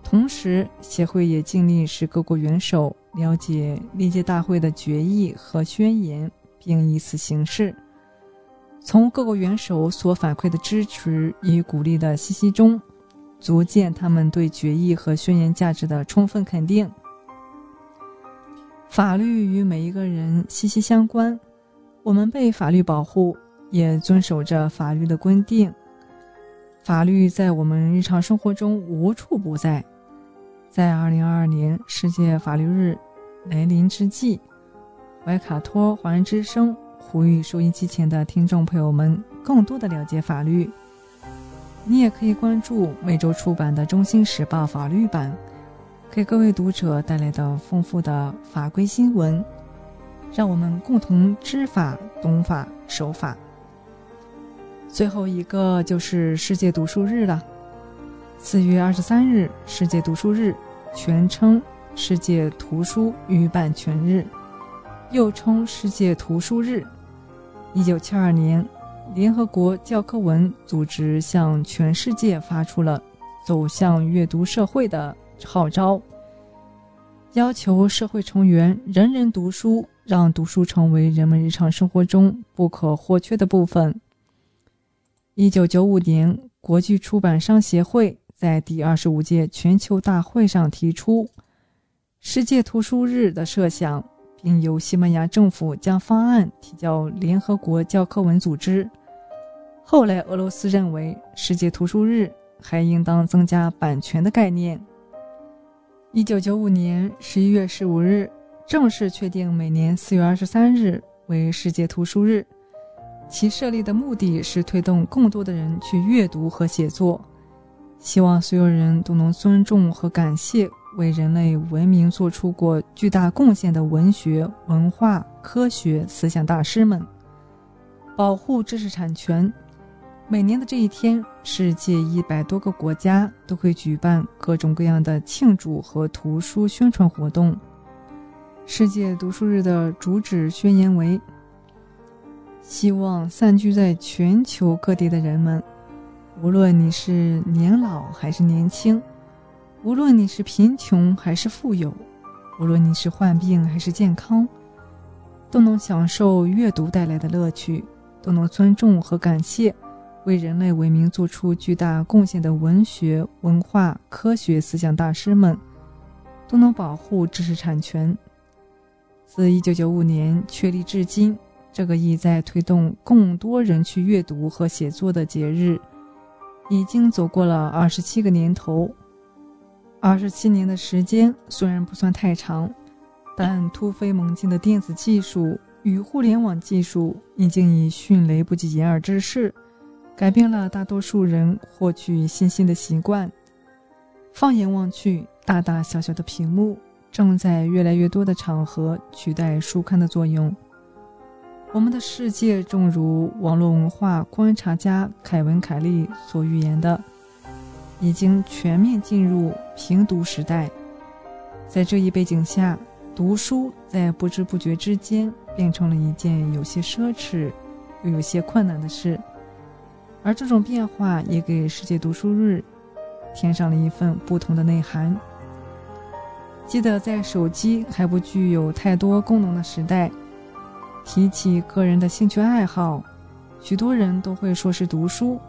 同时，协会也尽力使各国元首了解历届大会的决议和宣言，并以此行事。从各国元首所反馈的支持与鼓励的信息中，足见他们对决议和宣言价值的充分肯定。法律与每一个人息息相关，我们被法律保护，也遵守着法律的规定。法律在我们日常生活中无处不在。在二零二二年世界法律日来临之际，怀卡托华人之声呼吁收音机前的听众朋友们更多的了解法律。你也可以关注每周出版的《中心时报》法律版，给各位读者带来的丰富的法规新闻，让我们共同知法、懂法、守法。最后一个就是世界读书日了。四月二十三日，世界读书日，全称世界图书与版权日，又称世界图书日。一九七二年，联合国教科文组织向全世界发出了“走向阅读社会”的号召，要求社会成员人人读书，让读书成为人们日常生活中不可或缺的部分。一九九五年，国际出版商协会在第二十五届全球大会上提出世界图书日的设想，并由西班牙政府将方案提交联合国教科文组织。后来，俄罗斯认为世界图书日还应当增加版权的概念。一九九五年十一月十五日，正式确定每年四月二十三日为世界图书日。其设立的目的是推动更多的人去阅读和写作，希望所有人都能尊重和感谢为人类文明做出过巨大贡献的文学、文化、科学、思想大师们。保护知识产权。每年的这一天，世界一百多个国家都会举办各种各样的庆祝和图书宣传活动。世界读书日的主旨宣言为。希望散居在全球各地的人们，无论你是年老还是年轻，无论你是贫穷还是富有，无论你是患病还是健康，都能享受阅读带来的乐趣，都能尊重和感谢为人类文明做出巨大贡献的文学、文化、科学、思想大师们，都能保护知识产权。自1995年确立至今。这个意在推动更多人去阅读和写作的节日，已经走过了二十七个年头。二十七年的时间虽然不算太长，但突飞猛进的电子技术与互联网技术已经以迅雷不及掩耳之势，改变了大多数人获取信息的习惯。放眼望去，大大小小的屏幕正在越来越多的场合取代书刊的作用。我们的世界正如网络文化观察家凯文·凯利所预言的，已经全面进入平读时代。在这一背景下，读书在不知不觉之间变成了一件有些奢侈又有些困难的事，而这种变化也给世界读书日添上了一份不同的内涵。记得在手机还不具有太多功能的时代，提起个人的兴趣爱好，许多人都会说是读书。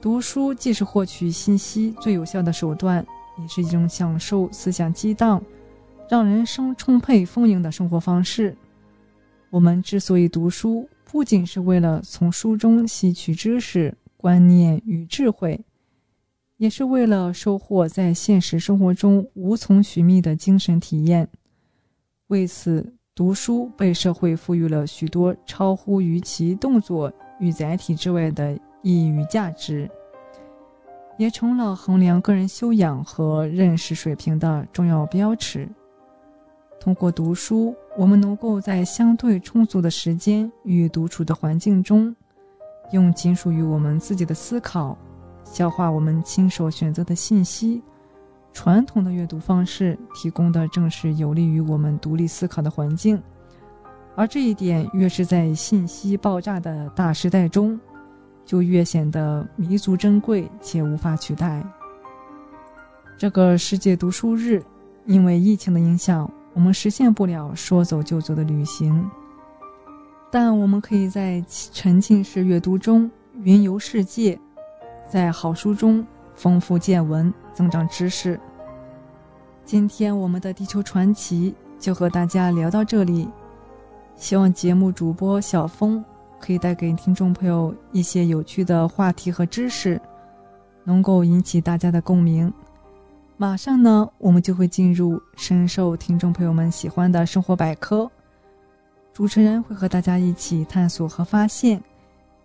读书既是获取信息最有效的手段。也是一种享受思想激荡、让人生充沛丰盈的生活方式。我们之所以读书，不仅是为了从书中吸取知识、观念与智慧，也是为了收获在现实生活中无从寻觅的精神体验。为此，读书被社会赋予了许多超乎于其动作与载体之外的意义与价值。也成了衡量个人修养和认识水平的重要标尺。通过读书，我们能够在相对充足的时间与独处的环境中，用仅属于我们自己的思考，消化我们亲手选择的信息。传统的阅读方式提供的正是有利于我们独立思考的环境，而这一点越是在信息爆炸的大时代中。就越显得弥足珍贵且无法取代。这个世界读书日，因为疫情的影响，我们实现不了说走就走的旅行，但我们可以在沉浸式阅读中云游世界，在好书中丰富见闻，增长知识。今天我们的地球传奇就和大家聊到这里，希望节目主播小峰。可以带给听众朋友一些有趣的话题和知识，能够引起大家的共鸣。马上呢，我们就会进入深受听众朋友们喜欢的生活百科。主持人会和大家一起探索和发现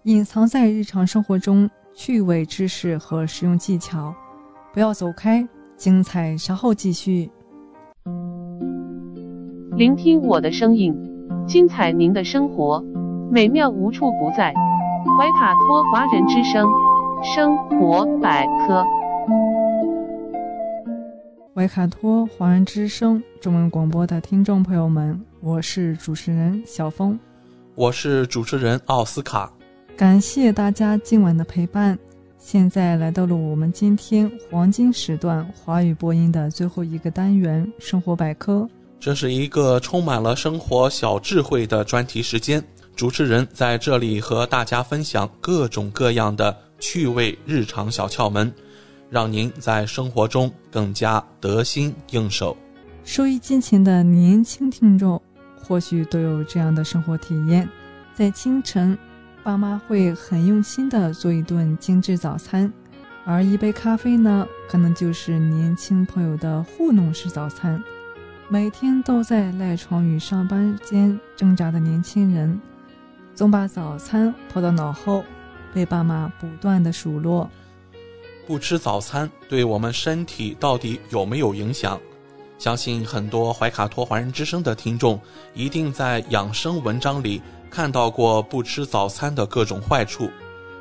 隐藏在日常生活中趣味知识和实用技巧。不要走开，精彩稍后继续。聆听我的声音，精彩您的生活。美妙无处不在，怀卡托华人之声生活百科。怀卡托华人之声中文广播的听众朋友们，我是主持人小峰，我是主持人奥斯卡。感谢大家今晚的陪伴。现在来到了我们今天黄金时段华语播音的最后一个单元——生活百科。这是一个充满了生活小智慧的专题时间。主持人在这里和大家分享各种各样的趣味日常小窍门，让您在生活中更加得心应手。收益金钱的年轻听众或许都有这样的生活体验：在清晨，爸妈会很用心的做一顿精致早餐，而一杯咖啡呢，可能就是年轻朋友的糊弄式早餐。每天都在赖床与上班间挣扎的年轻人。总把早餐抛到脑后，被爸妈不断的数落。不吃早餐对我们身体到底有没有影响？相信很多怀卡托华人之声的听众一定在养生文章里看到过不吃早餐的各种坏处，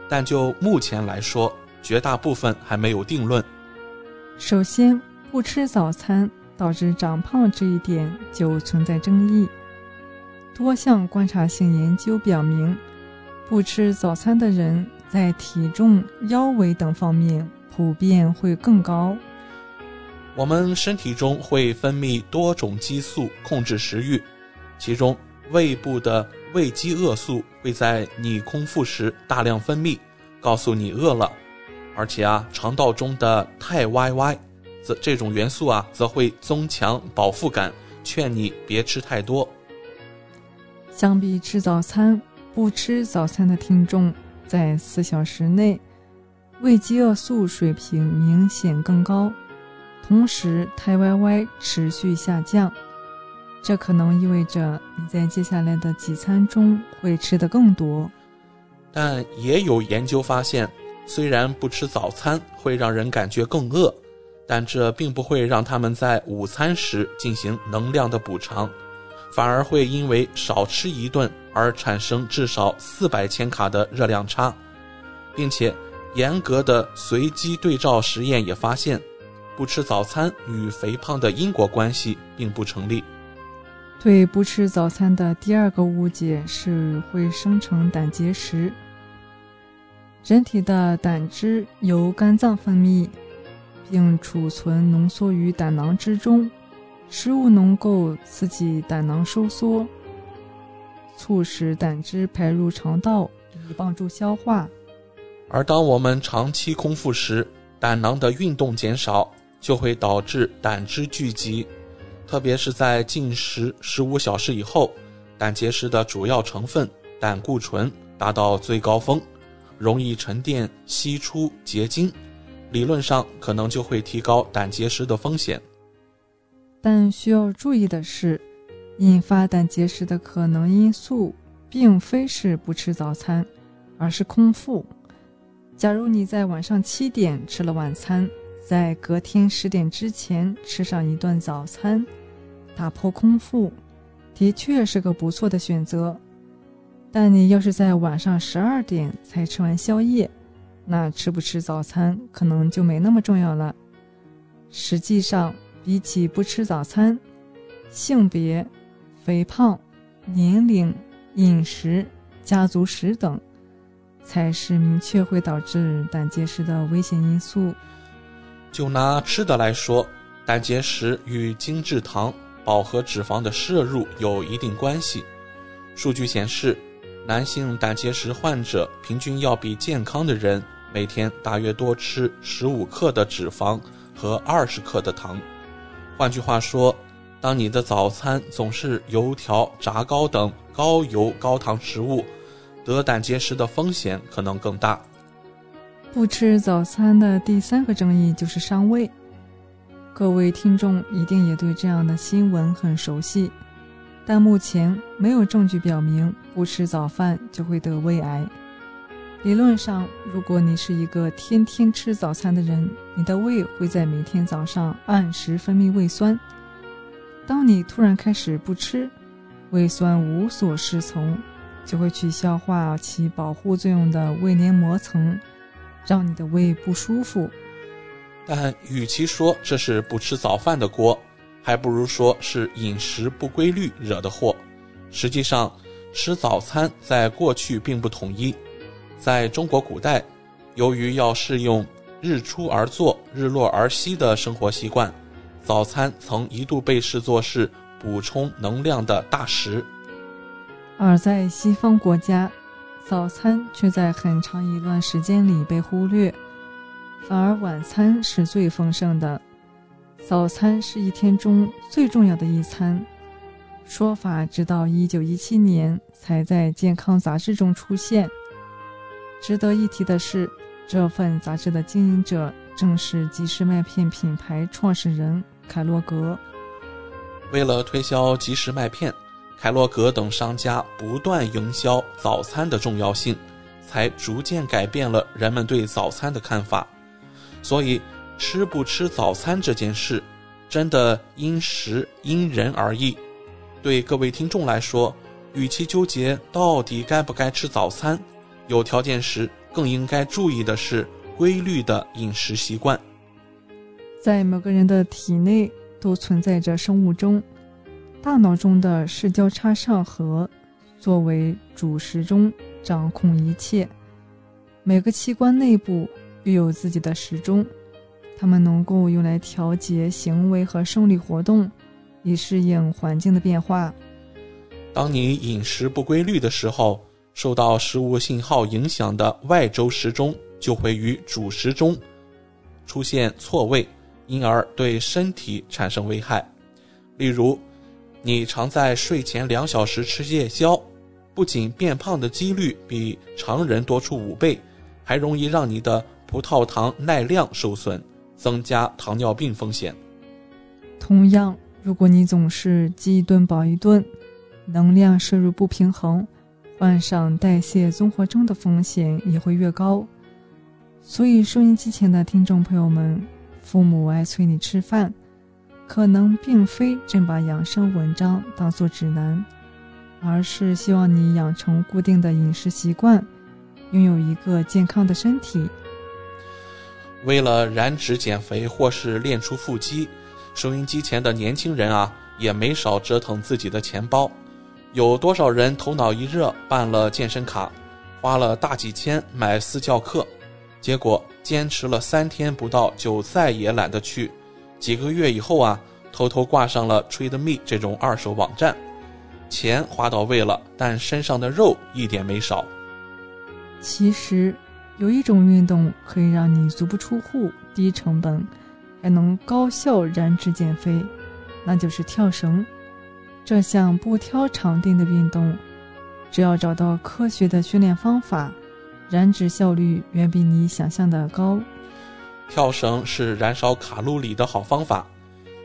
但就目前来说，绝大部分还没有定论。首先，不吃早餐导致长胖这一点就存在争议。多项观察性研究表明，不吃早餐的人在体重、腰围等方面普遍会更高。我们身体中会分泌多种激素控制食欲，其中胃部的胃饥饿素会在你空腹时大量分泌，告诉你饿了。而且啊，肠道中的肽 YY 则这种元素啊，则会增强饱腹感，劝你别吃太多。相比吃早餐，不吃早餐的听众在四小时内胃饥饿素水平明显更高，同时肽 YY 持续下降。这可能意味着你在接下来的几餐中会吃得更多。但也有研究发现，虽然不吃早餐会让人感觉更饿，但这并不会让他们在午餐时进行能量的补偿。反而会因为少吃一顿而产生至少四百千卡的热量差，并且严格的随机对照实验也发现，不吃早餐与肥胖的因果关系并不成立。对不吃早餐的第二个误解是会生成胆结石。人体的胆汁由肝脏分泌，并储存浓缩于胆囊之中。食物能够刺激胆囊收缩，促使胆汁排入肠道，以帮助消化。而当我们长期空腹时，胆囊的运动减少，就会导致胆汁聚集，特别是在进食十五小时以后，胆结石的主要成分胆固醇达到最高峰，容易沉淀析出结晶，理论上可能就会提高胆结石的风险。但需要注意的是，引发胆结石的可能因素并非是不吃早餐，而是空腹。假如你在晚上七点吃了晚餐，在隔天十点之前吃上一顿早餐，打破空腹，的确是个不错的选择。但你要是在晚上十二点才吃完宵夜，那吃不吃早餐可能就没那么重要了。实际上。比起不吃早餐，性别、肥胖、年龄、饮食、家族史等，才是明确会导致胆结石的危险因素。就拿吃的来说，胆结石与精制糖、饱和脂肪的摄入有一定关系。数据显示，男性胆结石患者平均要比健康的人每天大约多吃十五克的脂肪和二十克的糖。换句话说，当你的早餐总是油条、炸糕等高油高糖食物，得胆结石的风险可能更大。不吃早餐的第三个争议就是伤胃。各位听众一定也对这样的新闻很熟悉，但目前没有证据表明不吃早饭就会得胃癌。理论上，如果你是一个天天吃早餐的人，你的胃会在每天早上按时分泌胃酸。当你突然开始不吃，胃酸无所适从，就会去消化起保护作用的胃黏膜层，让你的胃不舒服。但与其说这是不吃早饭的锅，还不如说是饮食不规律惹的祸。实际上，吃早餐在过去并不统一。在中国古代，由于要适用日出而作、日落而息的生活习惯，早餐曾一度被视作是补充能量的大食。而在西方国家，早餐却在很长一段时间里被忽略，反而晚餐是最丰盛的。早餐是一天中最重要的一餐，说法直到1917年才在健康杂志中出现。值得一提的是，这份杂志的经营者正是即食麦片品牌创始人凯洛格。为了推销即食麦片，凯洛格等商家不断营销早餐的重要性，才逐渐改变了人们对早餐的看法。所以，吃不吃早餐这件事，真的因时因人而异。对各位听众来说，与其纠结到底该不该吃早餐，有条件时，更应该注意的是规律的饮食习惯。在每个人的体内都存在着生物钟，大脑中的视交叉上核作为主时钟，掌控一切。每个器官内部又有自己的时钟，它们能够用来调节行为和生理活动，以适应环境的变化。当你饮食不规律的时候。受到食物信号影响的外周时钟就会与主时钟出现错位，因而对身体产生危害。例如，你常在睡前两小时吃夜宵，不仅变胖的几率比常人多出五倍，还容易让你的葡萄糖耐量受损，增加糖尿病风险。同样，如果你总是饥一顿饱一顿，能量摄入不平衡。患上代谢综合征的风险也会越高，所以收音机前的听众朋友们，父母爱催你吃饭，可能并非真把养生文章当做指南，而是希望你养成固定的饮食习惯，拥有一个健康的身体。为了燃脂减肥或是练出腹肌，收音机前的年轻人啊，也没少折腾自己的钱包。有多少人头脑一热办了健身卡，花了大几千买私教课，结果坚持了三天不到就再也懒得去，几个月以后啊，偷偷挂上了 Trade Me 这种二手网站，钱花到位了，但身上的肉一点没少。其实。有一种运动可以让你足不出户、低成本，还能高效燃脂减肥，那就是跳绳。这项不挑场地的运动，只要找到科学的训练方法，燃脂效率远比你想象的高。跳绳是燃烧卡路里的好方法。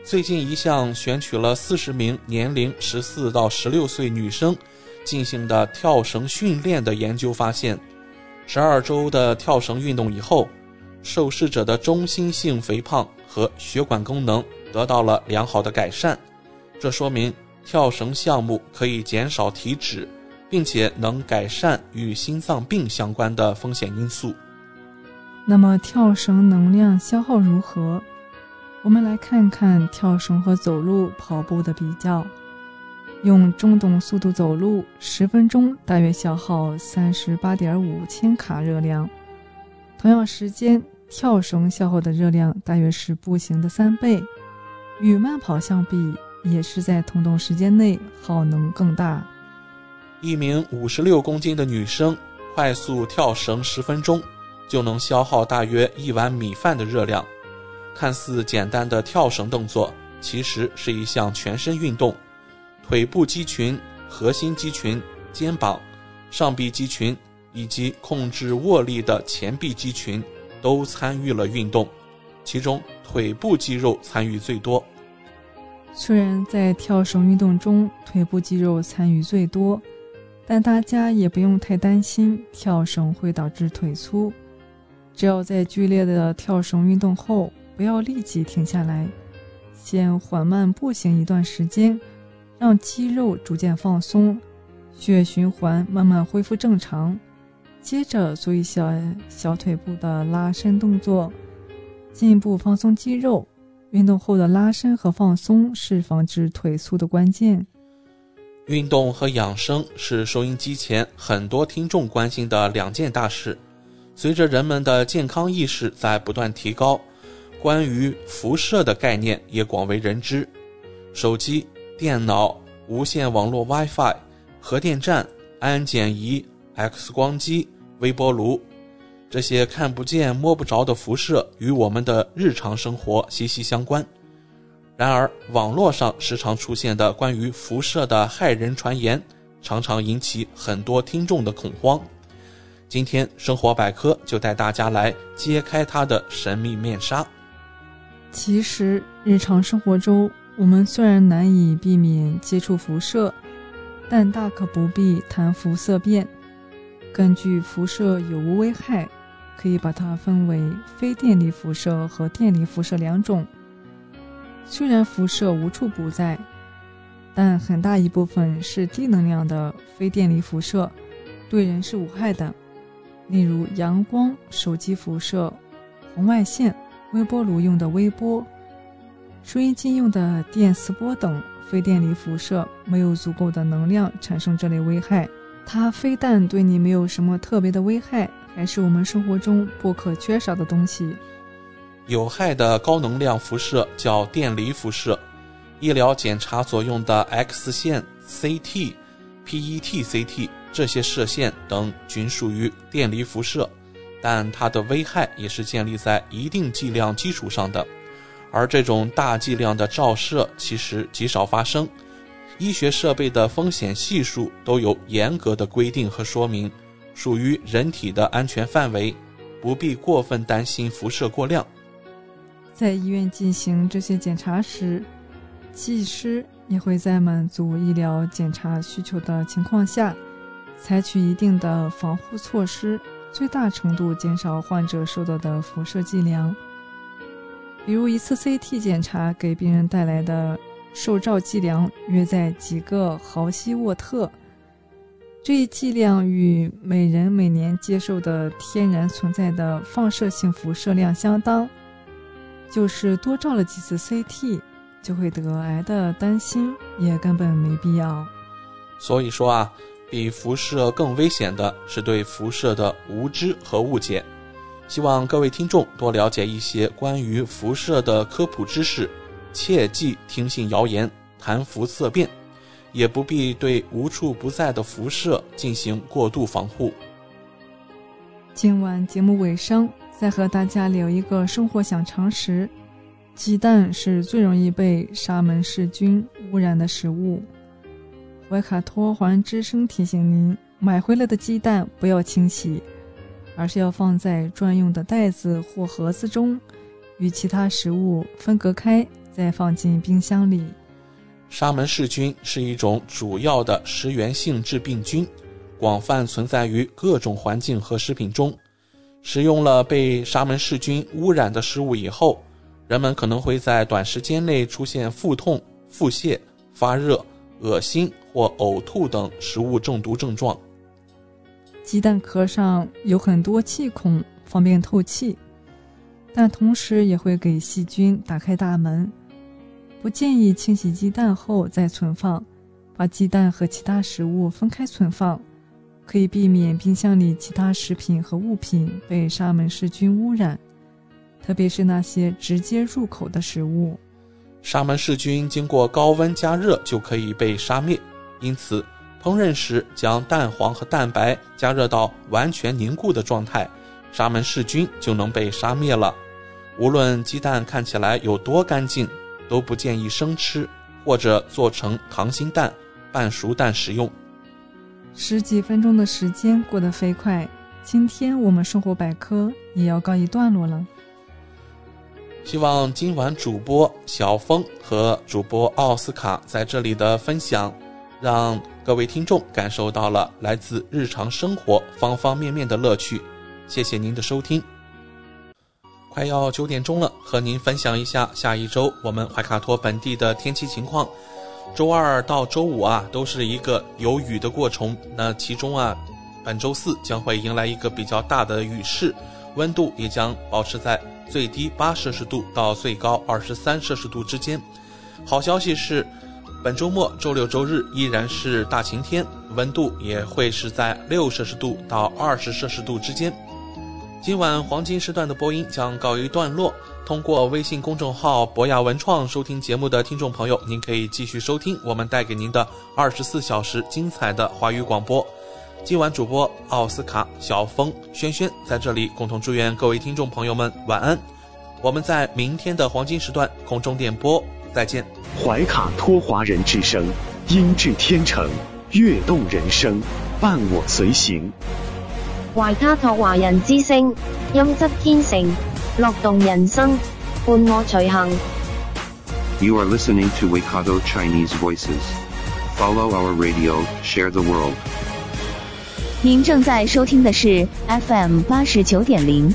最近一项选取了四十名年龄十四到十六岁女生进行的跳绳训练的研究发现。十二周的跳绳运动以后，受试者的中心性肥胖和血管功能得到了良好的改善。这说明跳绳项目可以减少体脂，并且能改善与心脏病相关的风险因素。那么，跳绳能量消耗如何？我们来看看跳绳和走路、跑步的比较。用中等速度走路十分钟，大约消耗三十八点五千卡热量。同样时间，跳绳消耗的热量大约是步行的三倍。与慢跑相比，也是在同等时间内耗能更大。一名五十六公斤的女生快速跳绳十分钟，就能消耗大约一碗米饭的热量。看似简单的跳绳动作，其实是一项全身运动。腿部肌群、核心肌群、肩膀、上臂肌群以及控制握力的前臂肌群都参与了运动，其中腿部肌肉参与最多。虽然在跳绳运动中腿部肌肉参与最多，但大家也不用太担心跳绳会导致腿粗。只要在剧烈的跳绳运动后，不要立即停下来，先缓慢步行一段时间。让肌肉逐渐放松，血液循环慢慢恢复正常。接着做一小小腿部的拉伸动作，进一步放松肌肉。运动后的拉伸和放松是防止腿粗的关键。运动和养生是收音机前很多听众关心的两件大事。随着人们的健康意识在不断提高，关于辐射的概念也广为人知。手机。电脑、无线网络 WiFi、核电站、安检仪、X 光机、微波炉，这些看不见摸不着的辐射与我们的日常生活息息相关。然而，网络上时常出现的关于辐射的骇人传言，常常引起很多听众的恐慌。今天，生活百科就带大家来揭开它的神秘面纱。其实，日常生活中，我们虽然难以避免接触辐射，但大可不必谈辐射变。根据辐射有无危害，可以把它分为非电离辐射和电离辐射两种。虽然辐射无处不在，但很大一部分是低能量的非电离辐射，对人是无害的。例如阳光、手机辐射、红外线、微波炉用的微波。收音机用的电磁波等非电离辐射没有足够的能量产生这类危害，它非但对你没有什么特别的危害，还是我们生活中不可缺少的东西。有害的高能量辐射叫电离辐射，医疗检查所用的 X 线、CT、PET、CT 这些射线等均属于电离辐射，但它的危害也是建立在一定剂量基础上的。而这种大剂量的照射其实极少发生，医学设备的风险系数都有严格的规定和说明，属于人体的安全范围，不必过分担心辐射过量。在医院进行这些检查时，技师也会在满足医疗检查需求的情况下，采取一定的防护措施，最大程度减少患者受到的辐射剂量。比如一次 CT 检查给病人带来的受照剂量约在几个毫西沃特，这一剂量与每人每年接受的天然存在的放射性辐射量相当，就是多照了几次 CT 就会得癌的担心也根本没必要。所以说啊，比辐射更危险的是对辐射的无知和误解。希望各位听众多了解一些关于辐射的科普知识，切忌听信谣言、谈辐色变。也不必对无处不在的辐射进行过度防护。今晚节目尾声，再和大家聊一个生活小常识：鸡蛋是最容易被沙门氏菌污染的食物。维卡托环之声提醒您，买回来的鸡蛋不要清洗，而是要放在专用的袋子或盒子中，与其他食物分隔开，再放进冰箱里。沙门氏菌是一种主要的食源性致病菌，广泛存在于各种环境和食品中。食用了被沙门氏菌污染的食物以后，人们可能会在短时间内出现腹痛、腹泻、发热、恶心或呕吐等食物中毒症状。鸡蛋壳上有很多气孔，方便透气，但同时也会给细菌打开大门。不建议清洗鸡蛋后再存放，把鸡蛋和其他食物分开存放，可以避免冰箱里其他食品和物品被沙门氏菌污染，特别是那些直接入口的食物。沙门氏菌经过高温加热就可以被杀灭，因此烹饪时将蛋黄和蛋白加热到完全凝固的状态，沙门氏菌就能被杀灭了。无论鸡蛋看起来有多干净。都不建议生吃，或者做成溏心蛋、半熟蛋食用。十几分钟的时间过得飞快，今天我们生活百科也要告一段落了。希望今晚主播小峰和主播奥斯卡在这里的分享，让各位听众感受到了来自日常生活方方面面的乐趣。谢谢您的收听。快要九点钟了，和您分享一下下一周我们怀卡托本地的天气情况。周二到周五啊，都是一个有雨的过程。那其中啊，本周四将会迎来一个比较大的雨势，温度也将保持在最低八摄氏度到最高二十三摄氏度之间。好消息是，本周末周六周日依然是大晴天，温度也会是在六摄氏度到二十摄氏度之间。今晚黄金时段的播音将告一段落。通过微信公众号“博雅文创”收听节目的听众朋友，您可以继续收听我们带给您的二十四小时精彩的华语广播。今晚主播奥斯卡、小峰、轩轩在这里共同祝愿各位听众朋友们晚安。我们在明天的黄金时段空中电波再见。怀卡托华人之声，音质天成，悦动人生，伴我随行。怀卡托华人之声，音质天成，乐动人生，伴我随行。You are listening to Waikato Chinese Voices. Follow our radio, share the world. 您正在收听的是 FM 八十九点零